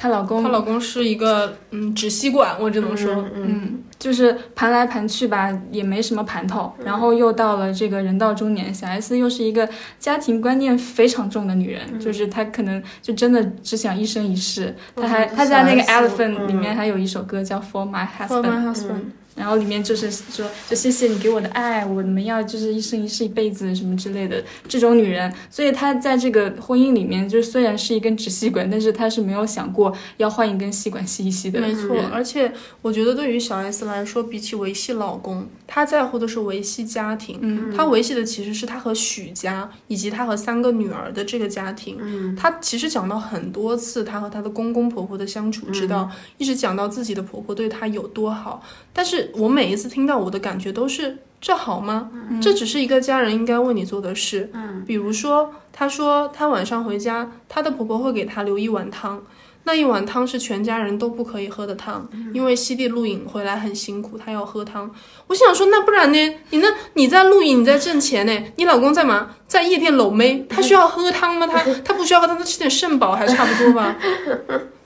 她老公，她老公是一个嗯纸吸管，我只能说，嗯，就是盘来盘去吧，也没什么盘头。然后又到了这个人到中年，小 S 又是一个家庭观念非常重的女人，就是她可能就真的只想一生一世。她还她在那个 Elephant 里面还有一首歌叫 For My Husband，my husband，、然后里面就是说，就谢谢你给我的爱，我们要就是一生一世一辈子什么之类的这种女人，所以她在这个婚姻里面，就虽然是一根直吸管，但是她是没有想过要换一根吸管吸一吸的。没错。而且我觉得对于小 S 来说，比起维系老公，她在乎的是维系家庭。嗯，她维系的其实是她和许家以及她和三个女儿的这个家庭。嗯，她其实讲到很多次她和她的公公婆婆的相处之道，一直讲到自己的婆婆对她有多好。但是我每一次听到，我的感觉都是。这好吗？这只是一个家人应该为你做的事。嗯，比如说，她说她晚上回家，她的婆婆会给她留一碗汤，那一碗汤是全家人都不可以喝的汤，因为西地录影回来很辛苦，她要喝汤。我想说，那不然呢？你那你在录影，你在挣钱呢？你老公在忙，在夜店搂妹，他需要喝汤吗？他他不需要喝汤，他吃点肾宝还差不多吧？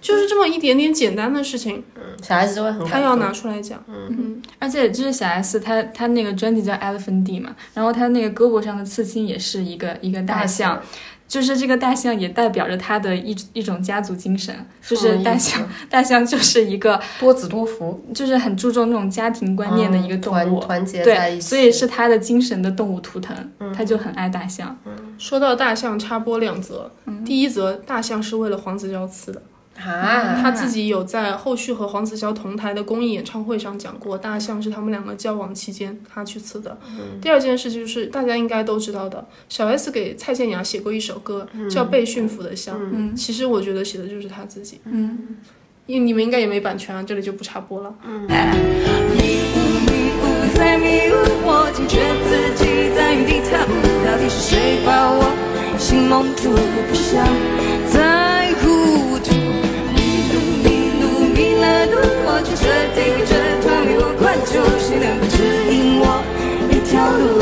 就是这么一点点简单的事情，小孩子就会很他要拿出来讲。嗯，而且就是小 S，他他那个专辑叫 Elephant D 嘛，然后他那个胳膊上的刺青也是一个一个大象，就是这个大象也代表着他的一一种家族精神，就是大象大象就是一个 多子多福，就是很注重那种家庭观念的一个动物，团团结在一对，起，所以是他的精神的动物图腾，他就很爱大象。说到大象，插播两则。第一则，大象是为了黄子佼刺的。啊，他自己有在后续和黄子佼同台的公益演唱会上讲过，大象是他们两个交往期间他去刺的。第二件事就是大家应该都知道的，小 S 给蔡健雅写过一首歌，叫《被驯服的象》。其实我觉得写的就是他自己。嗯，因为你们应该也没版权啊，这里就不插播了。迷雾迷雾在迷雾，我惊觉自己在原地踏步，到底是谁把我心蒙住？不想我就决定这团迷雾关注，谁能够指引我？一条路，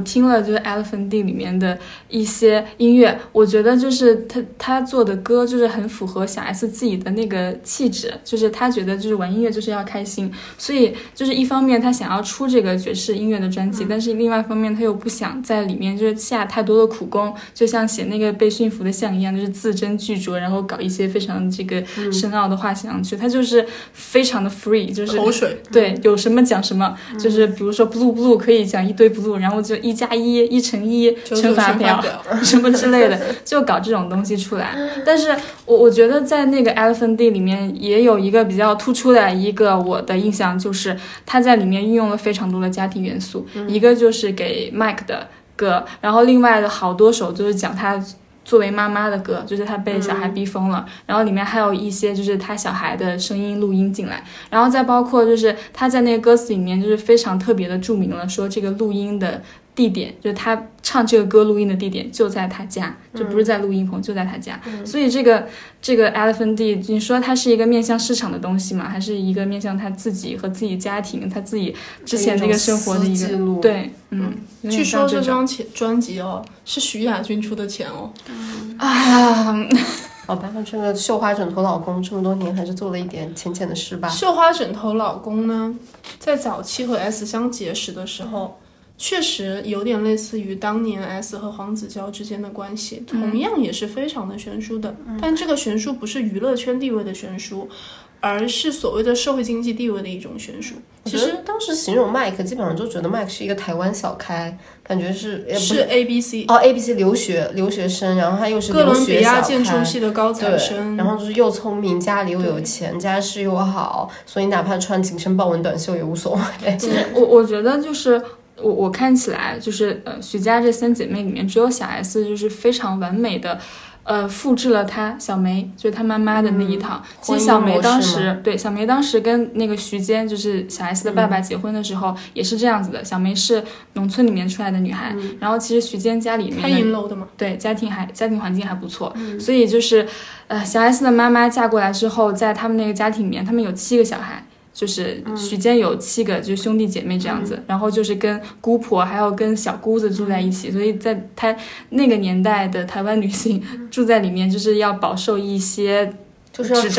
听了就是 Elephant D 里面的一些音乐，我觉得就是他他做的歌就是很符合小 S 自己的那个气质，就是他觉得就是玩音乐就是要开心，所以就是一方面他想要出这个爵士音乐的专辑，但是另外一方面他又不想在里面就是下太多的苦功，就像写那个被驯服的象一样，就是字斟句酌，然后搞一些非常这个深奥的话写上去，他就是非常的 free，就是口水，对，有什么讲什么，就是比如说 blue blue 可以讲一堆 blue，然后就一一加一、一乘一乘法表表。什么之类的，就搞这种东西出来。但是我我觉得在那个 Elephant D 里面也有一个比较突出的一个我的印象，就是他在里面运用了非常多的家庭元素，一个就是给 Mike 的歌，然后另外的好多首就是讲他。作为妈妈的歌，就是他被小孩逼疯了，然后里面还有一些就是他小孩的声音录音进来，然后再包括就是他在那个歌词里面就是非常特别的注明了说这个录音的地点，就是他唱这个歌录音的地点就在他家，就不是在录音棚，就在他家。所以这个这个 Elephant D，你说它是一个面向市场的东西吗？还是一个面向他自己和自己家庭，他自己之前那个生活的一个记录？对，嗯，据说这张钱专辑哦是徐亚军出的钱哦，啊，好吧，这个绣花枕头老公这么多年还是做了一点浅浅的事吧。绣花枕头老公呢，在早期和 S 相结识的时候，确实有点类似于当年 S 和黄子佼之间的关系，同样也是非常的悬殊的。但这个悬殊不是娱乐圈地位的悬殊，而是所谓的社会经济地位的一种悬殊。其实当时形容 Mike，，基本上就觉得 Mike 是一个台湾小开，感觉是是 A B C 哦 A B C 留学留学生，然后他又是哥伦比亚建筑。系的高材，生，然后就是又聪明，家里又有钱，家世又好，所以哪怕穿紧身豹纹短袖也无所谓。其 实我我觉得就是我我看起来就是呃徐佳这三姐妹里面，只有小 S 就是非常完美的。呃，复制了她小梅，就是她妈妈的那一套。其实小梅当时对小梅当时跟那个徐坚，就是小 S 的爸爸结婚的时候，也是这样子的。小梅是农村里面出来的女孩，然后其实徐坚家里面开的银楼的嘛，对，家庭还家庭环境还不错，所以就是，呃，小 S 的妈妈嫁过来之后，在他们那个家庭里面，他们有七个小孩，就是许坚有七个，就是兄弟姐妹这样子，然后就是跟姑婆还有跟小姑子住在一起，所以在他那个年代的台湾女性住在里面，就是要饱受一些就是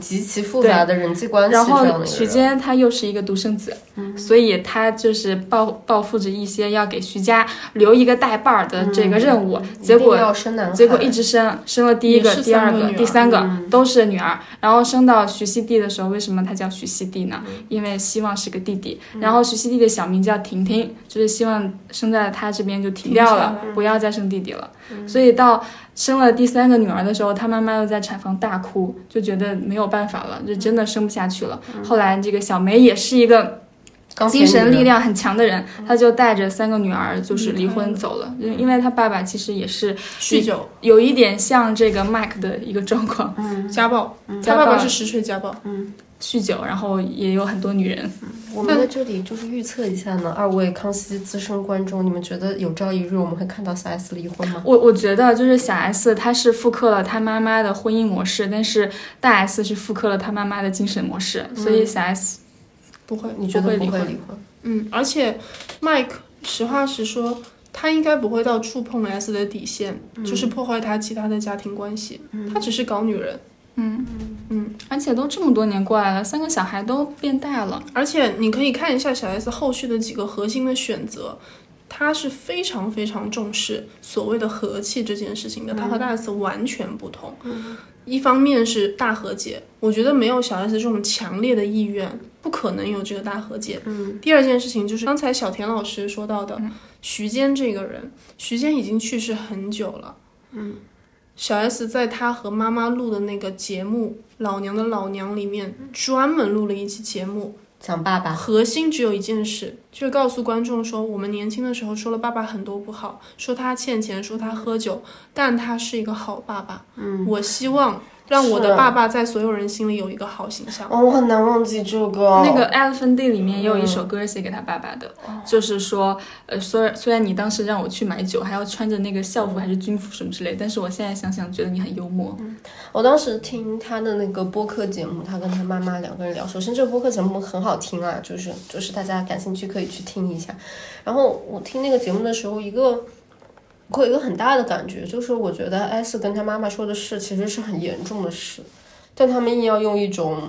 极其复杂的人际关系这然后徐人。坚他又是一个独生子，所以他就是抱抱负着一些要给徐家留一个带把儿的这个任务，结果要生男，结果一直生，生了第一个、第二个、第三个、都是女儿，然后生到徐熙娣的时候，为什么他叫徐熙娣呢？因为希望是个弟弟，然后徐熙娣的小名叫婷婷，就是希望生在他这边就停掉了不要再生弟弟了。所以到生了第三个女儿的时候，她妈妈又在产房大哭，就觉得没有办法了，就真的生不下去了。后来这个小梅也是一个。精神力量很强的人，她就带着三个女儿就是离婚走了，因因为她爸爸其实也是酗酒、有一点像这个 Mike 的一个状况，家暴，家暴他爸爸是实锤家暴。酗酒，然后也有很多女人。我们在这里就是预测一下呢，二位康熙资深观众，你们觉得有朝一日我们会看到小 S 离婚吗？我我觉得就是小 S 她是复刻了她妈妈的婚姻模式，但是大 S 是复刻了她妈妈的精神模式，所以小 S 不会，你觉得不会离婚不会离婚？嗯，而且 Mike 实话实说，他应该不会到触碰 S 的底线，就是破坏他其他的家庭关系。他只是搞女人，而且都这么多年过来了，三个小孩都变大了。而且你可以看一下小 S 后续的几个核心的选择。他是非常非常重视所谓的和气这件事情的，他和大 S 完全不同。一方面是大和解，我觉得没有小 S 这种强烈的意愿，不可能有这个大和解。嗯第二件事情就是刚才小田老师说到的，徐坚这个人，徐坚已经去世很久了。小 S 在她和妈妈录的那个节目《老娘的老娘》里面，专门录了一期节目，讲爸爸，核心只有一件事，就是告诉观众说，我们年轻的时候说了爸爸很多不好，说他欠钱，说他喝酒，但他是一个好爸爸。嗯，我希望让我的爸爸在所有人心里有一个好形象。哦，我很难忘记这个。那个 Elephant Day 里面也有一首歌写给他爸爸的，就是说，呃，虽然虽然你当时让我去买酒，还要穿着那个校服还是军服什么之类，但是我现在想想觉得你很幽默。我当时听他的那个播客节目，他跟他妈妈两个人聊。首先，这个播客节目很好听啊，就是就是大家感兴趣可以去听一下。然后我听那个节目的时候，一个我有一个很大的感觉，就是我觉得 S 跟他妈妈说的事其实是很严重的事，但他们硬要用一种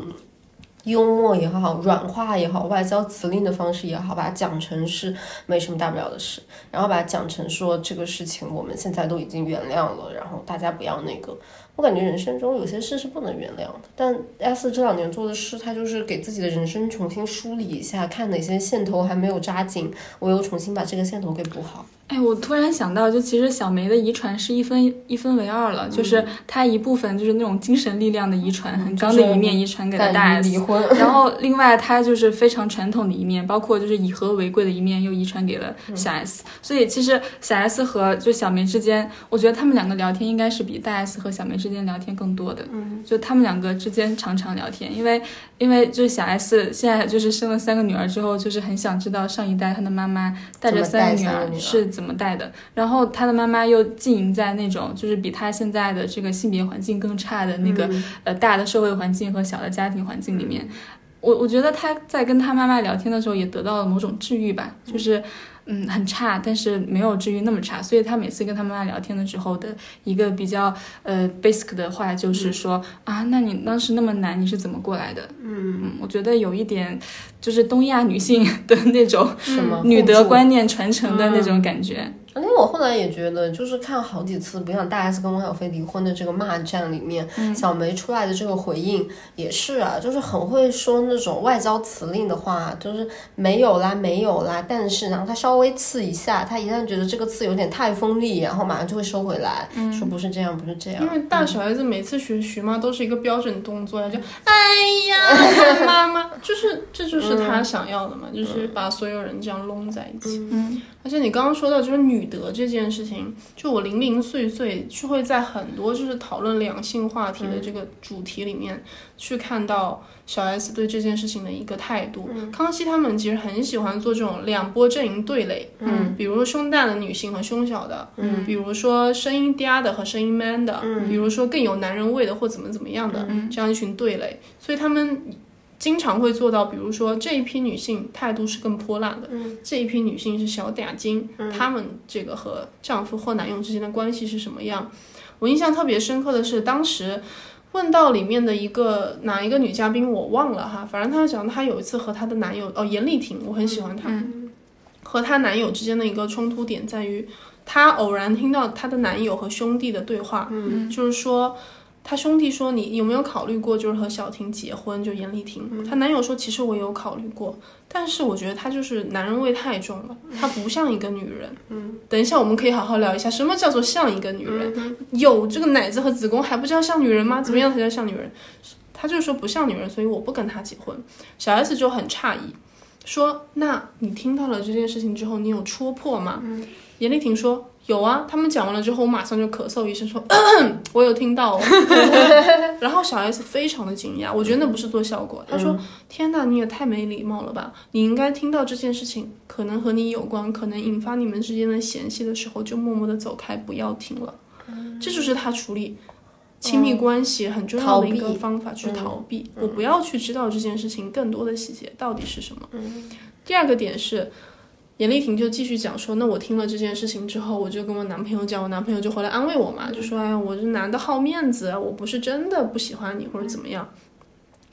幽默也好，软化也好，外交辞令的方式也好，把它讲成是没什么大不了的事，然后把它讲成说这个事情我们现在都已经原谅了，然后大家不要那个。我感觉人生中有些事是不能原谅的，但 S 这两年做的事，他就是给自己的人生重新梳理一下，看哪些线头还没有扎紧，我又重新把这个线头给补好。哎，我突然想到，就其实小梅的遗传是一分一分为二了，就是她一部分就是那种精神力量的遗传，很刚的一面遗传给了大 S，离婚，然后另外她就是非常传统的一面，包括就是以和为贵的一面又遗传给了小 S，所以其实小 S 和就小梅之间，我觉得他们两个聊天应该是比大 S 和小梅之间聊天更多的，嗯，就他们两个之间常常聊天，因为因为就是小 S 现在就是生了三个女儿之后，就是很想知道上一代她的妈妈带着三个女儿是。怎么带的？然后她的妈妈又经营在那种就是比她现在的这个性别环境更差的那个呃大的社会环境和小的家庭环境里面。我我觉得她在跟她妈妈聊天的时候也得到了某种治愈吧，就是。嗯，很差，但是没有至于那么差。所以他每次跟他妈妈聊天的时候的一个比较呃 basic 的话就是说啊，那你当时那么难，你是怎么过来的？嗯嗯，我觉得有一点就是东亚女性的那种什么女德观念传承的那种感觉。而且我后来也觉得，就是看好几次，不像大 S 跟汪小菲离婚的这个骂战里面，小梅出来的这个回应也是啊，就是很会说那种外交辞令的话，就是没有啦，没有啦，但是然后他稍微刺一下，他一旦觉得这个刺有点太锋利，然后马上就会收回来，说不是这样，不是这样。因为大小 S 每次学徐妈都是一个标准动作呀，就 哎呀，妈妈，就是这就是他想要的嘛，就是把所有人这样拢在一起。嗯。而且你刚刚说到就是女德这件事情，就我零零碎碎是会在很多就是讨论两性话题的这个主题里面去看到小 S 对这件事情的一个态度。康熙他们其实很喜欢做这种两波阵营对垒，嗯，比如说胸大的女性和胸小的，嗯，比如说声音嗲的和声音 man 的，嗯，比如说更有男人味的或怎么怎么样的，这样一群对垒，所以他们。经常会做到，比如说这一批女性态度是更泼辣的，这一批女性是小嗲精，她们这个和丈夫或男友之间的关系是什么样？我印象特别深刻的是，当时问到里面的一个哪一个女嘉宾我忘了哈，反正她讲她有一次和她的男友哦严丽婷，我很喜欢她，和她男友之间的一个冲突点在于，她偶然听到她的男友和兄弟的对话，就是说。她兄弟说：“你有没有考虑过，就是和小婷结婚？就严丽婷。她男友说：其实我有考虑过，但是我觉得她就是男人味太重了，她不像一个女人。嗯，等一下我们可以好好聊一下，什么叫做像一个女人？有这个奶子和子宫还不叫像女人吗？怎么样才叫像女人？她就说不像女人，所以我不跟她结婚。小 S 就很诧异，说：那你听到了这件事情之后，你有戳破吗？严丽婷说。”有啊，他们讲完了之后，我马上就咳嗽一声说：“ 我有听到。”然后小 S 非常的惊讶，我觉得那不是做效果。他说：“天哪，你也太没礼貌了吧！你应该听到这件事情可能和你有关，可能引发你们之间的嫌隙的时候，就默默的走开，不要听了。”这就是他处理亲密关系很重要的一个方法，去逃避。我不要去知道这件事情更多的细节到底是什么。第二个点是。严丽婷就继续讲说，那我听了这件事情之后，我就跟我男朋友讲，我男朋友就回来安慰我嘛，就说，哎呀，我这男的好面子，我不是真的不喜欢你或者怎么样。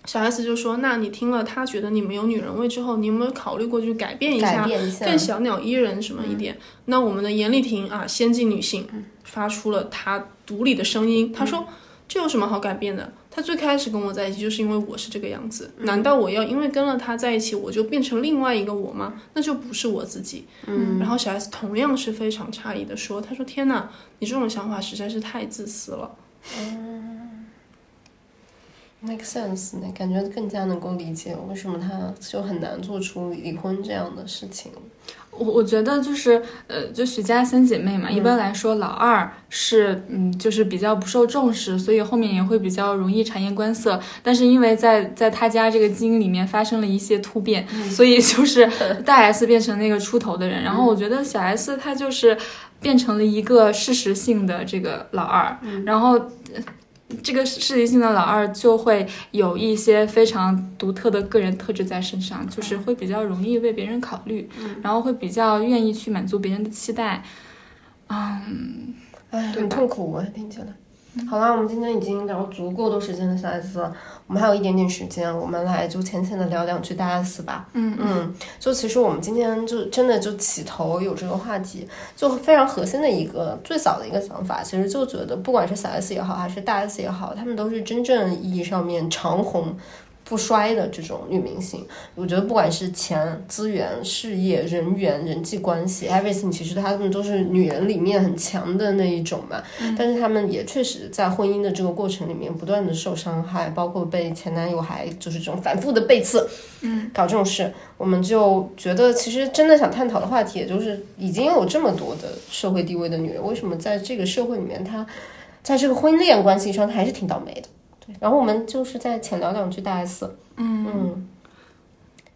小 S 就说，那你听了他觉得你没有女人味之后，你有没有考虑过去改变一下，更小鸟依人什么一点？那我们的严丽婷啊，先进女性，发出了她独立的声音，她说，这有什么好改变的？他最开始跟我在一起，就是因为我是这个样子。难道我要因为跟了他在一起，我就变成另外一个我吗？那就不是我自己。嗯。然后小 S 同样是非常诧异的说：“他说天哪，你这种想法实在是太自私了。”嗯，make sense，那感觉更加能够理解为什么他就很难做出离婚这样的事情。我我觉得就是，呃，就许家三姐妹嘛，一般来说老二是，嗯，就是比较不受重视，所以后面也会比较容易察言观色。但是因为在在他家这个基因里面发生了一些突变，所以就是大 S 变成那个出头的人。然后我觉得小 S 她就是变成了一个事实性的这个老二，然后。这个事业性的老二就会有一些非常独特的个人特质在身上，就是会比较容易为别人考虑，然后会比较愿意去满足别人的期待。嗯，哎，很痛苦啊，听起来。好啦，我们今天已经聊足够多时间的小 S 了，我们还有一点点时间，我们来就浅浅的聊两句大 S 吧。嗯嗯，就其实我们今天就真的就起头有这个话题，就非常核心的一个最早的一个想法，其实就觉得不管是小 S 也好，还是大 S 也好，他们都是真正意义上面长红。不衰的这种女明星，我觉得不管是钱、资源、事业、人缘、人际关系，everything，其实她们都是女人里面很强的那一种嘛。但是她们也确实在婚姻的这个过程里面不断的受伤害，包括被前男友还就是这种反复的背刺，嗯，搞这种事，我们就觉得其实真的想探讨的话题，也就是已经有这么多的社会地位的女人，为什么在这个社会里面，她在这个婚恋关系上，她还是挺倒霉的。对，然后我们就是再浅聊两句大 S。嗯。嗯，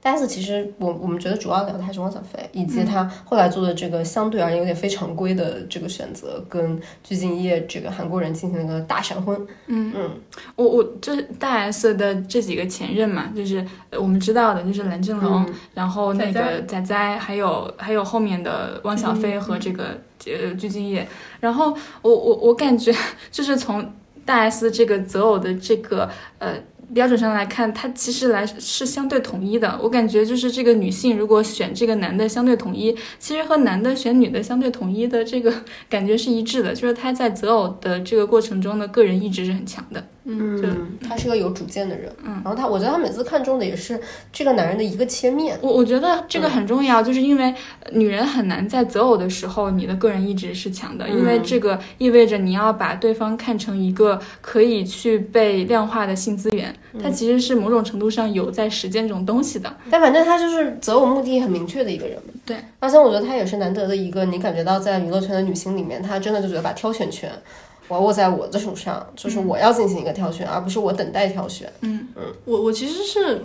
大 S 其实我我们觉得主要聊的还是汪小菲，以及他后来做的这个相对而言有点非常规的这个选择，跟鞠婧祎这个韩国人进行了一个大闪婚。嗯。嗯，我我就是大 S 的这几个前任嘛，就是呃我们知道的，就是蓝正龙，嗯然后那个仔仔，还有还有后面的汪小菲和这个呃鞠婧祎，然后我我我感觉 就是从大 S 这个择偶的这个呃。标准上来看，它其实来是相对统一的。我感觉就是这个女性如果选这个男的相对统一，其实和男的选女的相对统一的这个感觉是一致的，就是他在择偶的这个过程中的个人意志是很强的。嗯，他是个有主见的人。嗯，然后他，我觉得他每次看中的也是这个男人的一个切面。我我觉得这个很重要，就是因为女人很难在择偶的时候，你的个人意志是强的，因为这个意味着你要把对方看成一个可以去被量化的性资源，他其实是某种程度上有在实践这种东西的。但反正他就是择偶目的很明确的一个人嘛。对，而且我觉得他也是难得的一个，你感觉到在娱乐圈的女星里面，她真的就觉得把挑选权。我要握在我的手上，就是我要进行一个挑选，而不是我等待挑选。嗯嗯，我我其实是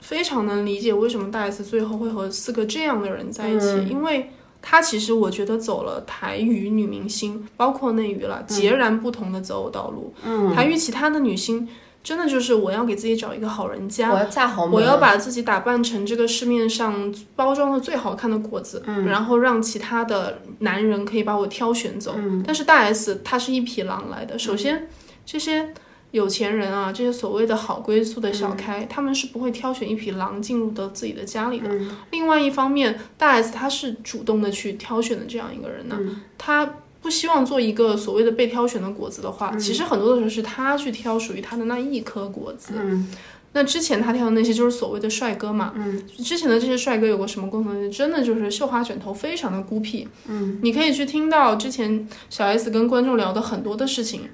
非常能理解为什么大 S 最后会和四个这样的人在一起，嗯。因为她其实我觉得走了台语女明星，包括内娱了，截然不同的择偶道路。嗯，台语其他的女星真的就是我要给自己找一个好人家，我要嫁豪门，我要把自己打扮成这个市面上包装的最好看的果子，嗯然后让其他的男人可以把我挑选走。嗯但是大 S 她是一匹狼来的，首先这些有钱人啊，这些所谓的好归宿的小开，他们是不会挑选一匹狼进入到自己的家里的。嗯另外一方面，大 S 她是主动的去挑选的这样一个人呢，嗯她。不希望做一个所谓的被挑选的果子的话，其实很多的时候是他去挑属于他的那一颗果子。嗯那之前他挑的那些就是所谓的帅哥嘛，嗯，之前的这些帅哥有个什么共同点？真的就是绣花枕头，非常的孤僻。嗯，你可以去听到之前小 S 跟观众聊的很多的事情，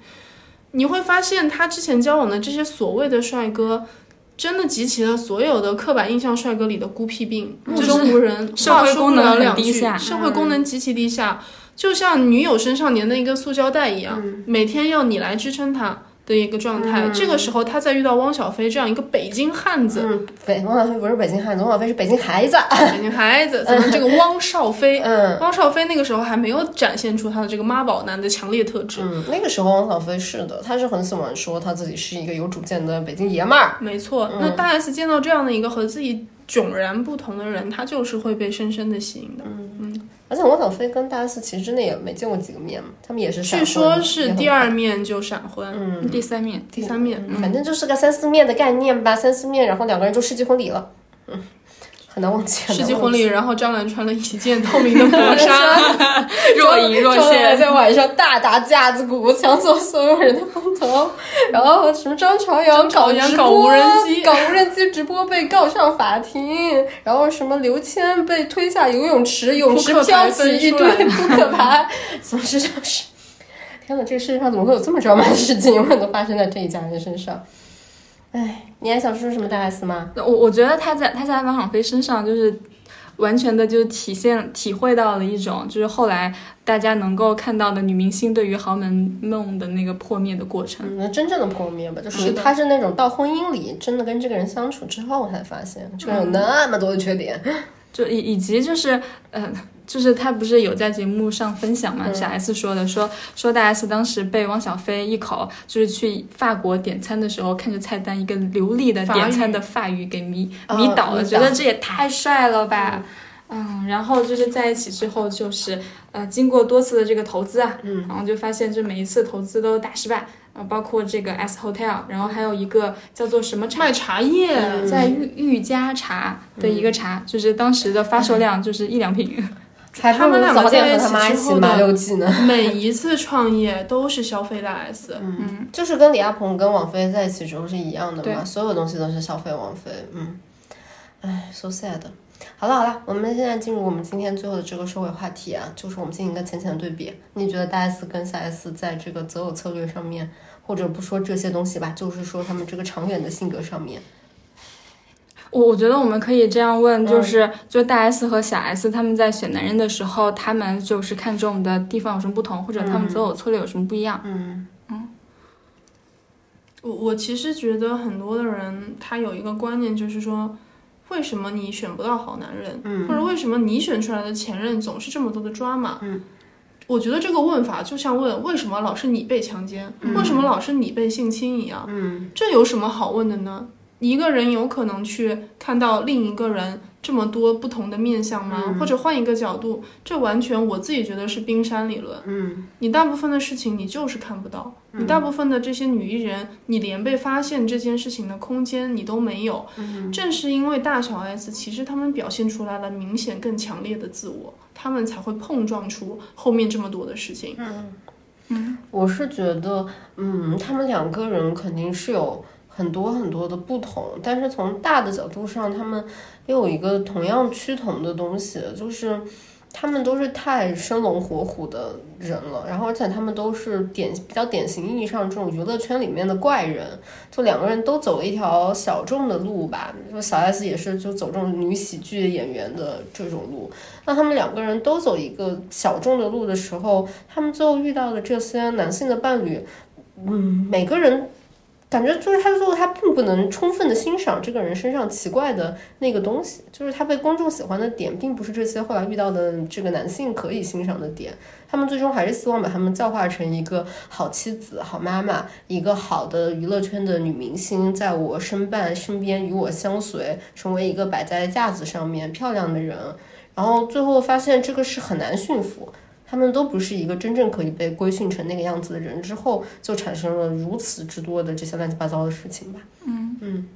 你会发现他之前交往的这些所谓的帅哥。真的集齐了所有的刻板印象帅哥里的孤僻病，目中无人，社会话说不功能很了两句，社会功能极其低下，就像女友身上粘的一个塑胶袋一样，每天要你来支撑她的一个状态。这个时候，他再遇到汪小菲这样一个北京汉子，嗯，北汪小菲不是北京汉子，汪小菲是北京孩子。北京孩子，咱们这个汪少菲，嗯汪少菲那个时候还没有展现出他的这个妈宝男的强烈特质。嗯，那个时候汪小菲是的，他是很喜欢说他自己是一个有主见的北京爷们儿。没错，那大 S 见到这样的一个和自己迥然不同的人，他就是会被深深的吸引的。而且汪小菲跟大 S 其实真的也没见过几个面嘛，他们也是闪据说是第二面就闪婚，嗯第三面，第三面，嗯反正就是个三四面的概念吧，三四面，然后两个人就世纪婚礼了，嗯，很难忘记。世纪婚礼，然后张兰穿了一件透明的薄纱，若隐若现。在晚上大打架子鼓，抢走所有人的风头，然后什么张朝阳搞直播搞无人机搞无人机直播被告上法庭，然后什么刘谦被推下游泳池，泳池飘起一堆扑克牌，总之就是，天哪，这个世界上怎么会有这么抓马的事情，永远都发生在这一家人身上？哎，你还想说什么大 S 吗？我我觉得他在他在王小菲身上就是完全的就体现体会到了一种就是后来大家能够看到的女明星对于豪门梦的那个破灭的过程。嗯，那真正的破灭吧，就是的他是那种到婚姻里真的跟这个人相处之后才发现，这个人有那么多的缺点。就以以及就是呃，就是他不是有在节目上分享嘛，小 S 说的，说说大 S 当时被汪小菲一口就是去法国点餐的时候，看着菜单一个流利的点餐的法语给迷哦迷倒了，觉得这也太帅了吧。嗯，然后就是在一起之后，就是呃，经过多次的这个投资啊，嗯，然后就发现这每一次投资都大失败，呃，包括这个 S Hotel，然后还有一个叫做什么茶，卖茶叶，在玉玉家茶的一个茶，就是当时的发售量就是一两瓶。还不如早点和他妈一起麻之后的六记呢。每一次创业都是消费大 S，嗯，就是跟李亚鹏跟王菲在一起时候是一样的嘛，所有东西都是消费王菲，嗯，唉，so sad。好了好了，我们现在进入我们今天最后的这个收尾话题啊，就是我们进行一个浅浅的对比。你觉得大 S 跟小 S 在这个择偶策略上面，或者不说这些东西吧，就是说他们这个长远的性格上面，我我觉得我们可以这样问，就是、就大 S 和小 S 他们在选男人的时候，他们就是看中的地方有什么不同，或者他们择偶策略有什么不一样？嗯嗯我我其实觉得很多的人他有一个观念，就是说，为什么你选不到好男人，嗯或者为什么你选出来的前任总是这么多的抓马？嗯，我觉得这个问法就像问为什么老是你被强奸，为什么老是你被性侵一样，嗯这有什么好问的呢？一个人有可能去看到另一个人这么多不同的面相吗？或者换一个角度，这完全我自己觉得是冰山理论。嗯你大部分的事情你就是看不到，你大部分的这些女艺人，你连被发现这件事情的空间你都没有。正是因为大小 S，其实他们表现出来了明显更强烈的自我，他们才会碰撞出后面这么多的事情。嗯我是觉得，嗯，他们两个人肯定是有很多很多的不同，但是从大的角度上，他们又有一个同样趋同的东西，就是他们都是太生龙活虎的人了，然后而且他们都是典比较典型意义上这种娱乐圈里面的怪人，就两个人都走了一条小众的路吧，就小 S 也是就走这种女喜剧演员的这种路，那他们两个人都走一个小众的路的时候，他们最后遇到的这些男性的伴侣，嗯，每个人感觉就是他最后他并不能充分的欣赏这个人身上奇怪的那个东西，就是他被公众喜欢的点，并不是这些后来遇到的这个男性可以欣赏的点。他们最终还是希望把他们教化成一个好妻子、好妈妈，一个好的娱乐圈的女明星，在我身伴身边与我相随，成为一个摆在架子上面漂亮的人。然后最后发现这个是很难驯服，他们都不是一个真正可以被规训成那个样子的人，之后就产生了如此之多的这些乱七八糟的事情吧。嗯嗯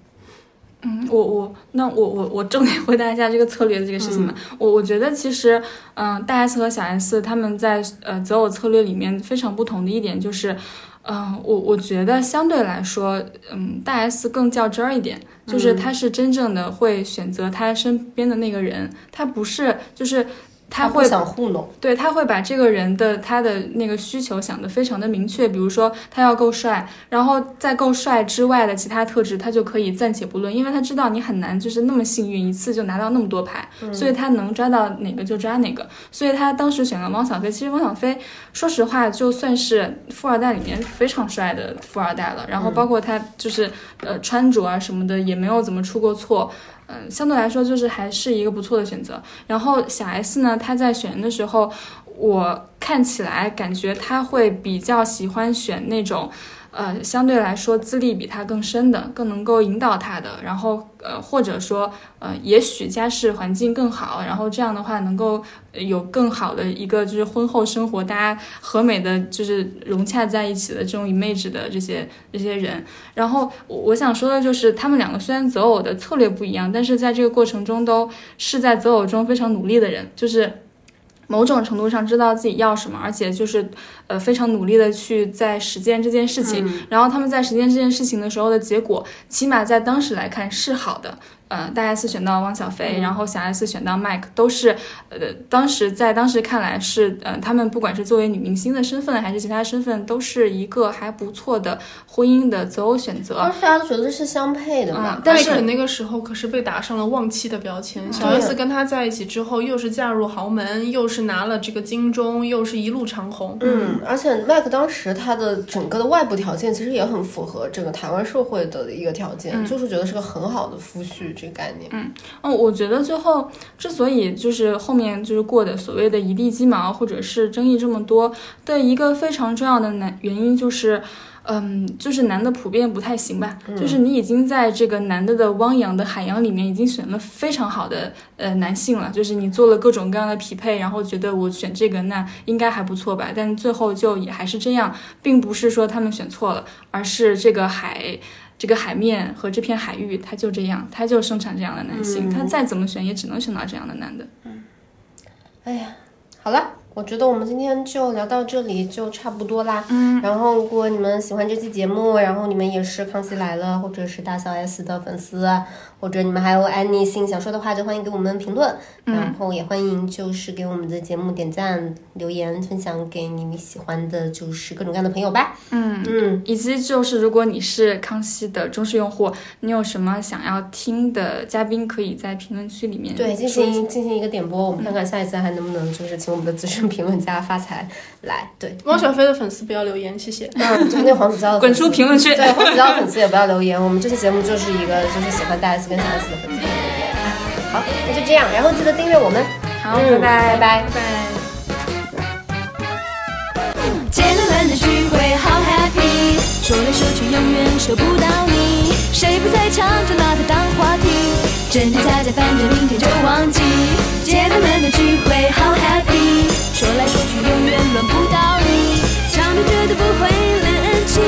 嗯，我我那我我我重点 回答一下这个策略的这个事情吧。我我觉得其实，嗯、大 S 和小 S 他们在呃择偶策略里面非常不同的一点就是，嗯、我我觉得相对来说，嗯，大 S 更较真儿一点，就是他是真正的会选择他身边的那个人，他不是就是。他不会想糊弄，对，他会把这个人的他的那个需求想得非常的明确，比如说他要够帅，然后在够帅之外的其他特质，他就可以暂且不论，因为他知道你很难就是那么幸运一次就拿到那么多牌，所以他能抓到哪个就抓哪个，所以他当时选了汪小菲。其实汪小菲说实话就算是富二代里面非常帅的富二代了，然后包括他就是呃穿着啊什么的也没有怎么出过错。嗯，相对来说就是还是一个不错的选择。然后小 S 呢，她在选人的时候，我看起来感觉她会比较喜欢选那种，呃，相对来说资历比他更深的，更能够引导他的。然后呃，或者说呃，也许家世环境更好，然后这样的话能够有更好的一个就是婚后生活，大家和美的就是融洽在一起的这种 image 的这些这些人。然后我我想说的就是，他们两个虽然择偶的策略不一样，但是在这个过程中都是在择偶中非常努力的人，就是。某种程度上知道自己要什么，而且就是，呃，非常努力的去在实践这件事情。然后他们在实践这件事情的时候的结果，起码在当时来看是好的。呃，大 S 选到汪小菲，然后小 S 选到 Mike，都是，呃，当时在当时看来是，呃，他们不管是作为女明星的身份，还是其他身份，都是一个还不错的婚姻的择偶选择。当时大家都觉得是相配的嘛嗯。但是那个时候可是被打上了忘妻的标签。小 S 跟他在一起之后，又是嫁入豪门，又是拿了这个金钟，又是一路长虹。嗯，而且 Mike 当时他的整个的外部条件其实也很符合这个台湾社会的一个条件，就是觉得是个很好的夫婿这个概念。嗯，哦我觉得最后之所以就是后面就是过的所谓的一地鸡毛，或者是争议这么多的一个非常重要的难原因就是，嗯，就是男的普遍不太行吧，就是你已经在这个男的的汪洋的海洋里面已经选了非常好的呃男性了，就是你做了各种各样的匹配，然后觉得我选这个那应该还不错吧，但最后就也还是这样，并不是说他们选错了，而是这个海。这个海面和这片海域，它就这样，它就生产这样的男性，他再怎么选，也只能选到这样的男的。嗯哎呀，好了。我觉得我们今天就聊到这里就差不多啦。嗯，然后如果你们喜欢这期节目，然后你们也是康熙来了或者是大小 S 的粉丝，或者你们还有 anything 想说的话，就欢迎给我们评论。然后也欢迎就是给我们的节目点赞、留言、分享给你们喜欢的，就是各种各样的朋友吧。嗯嗯，以及就是如果你是康熙的忠实用户，你有什么想要听的嘉宾，可以在评论区里面对进行进行一个点播，我们看看下一次还能不能就是请我们的资深。评论家发财来，对汪小菲的粉丝不要留言，谢谢。嗯，就那黄子佼滚出评论区。对，黄子佼粉丝也不要留言。我们这期节目就是一个就是喜欢大好，那就这样，然后记得订阅我们。好，拜拜，拜拜。说来说去，永远说不到你。谁不在拿它当话题？真真假假，反正明天就忘记。姐妹们的聚会好 happy。说来说去，永远轮不到你。场面绝对不会冷清，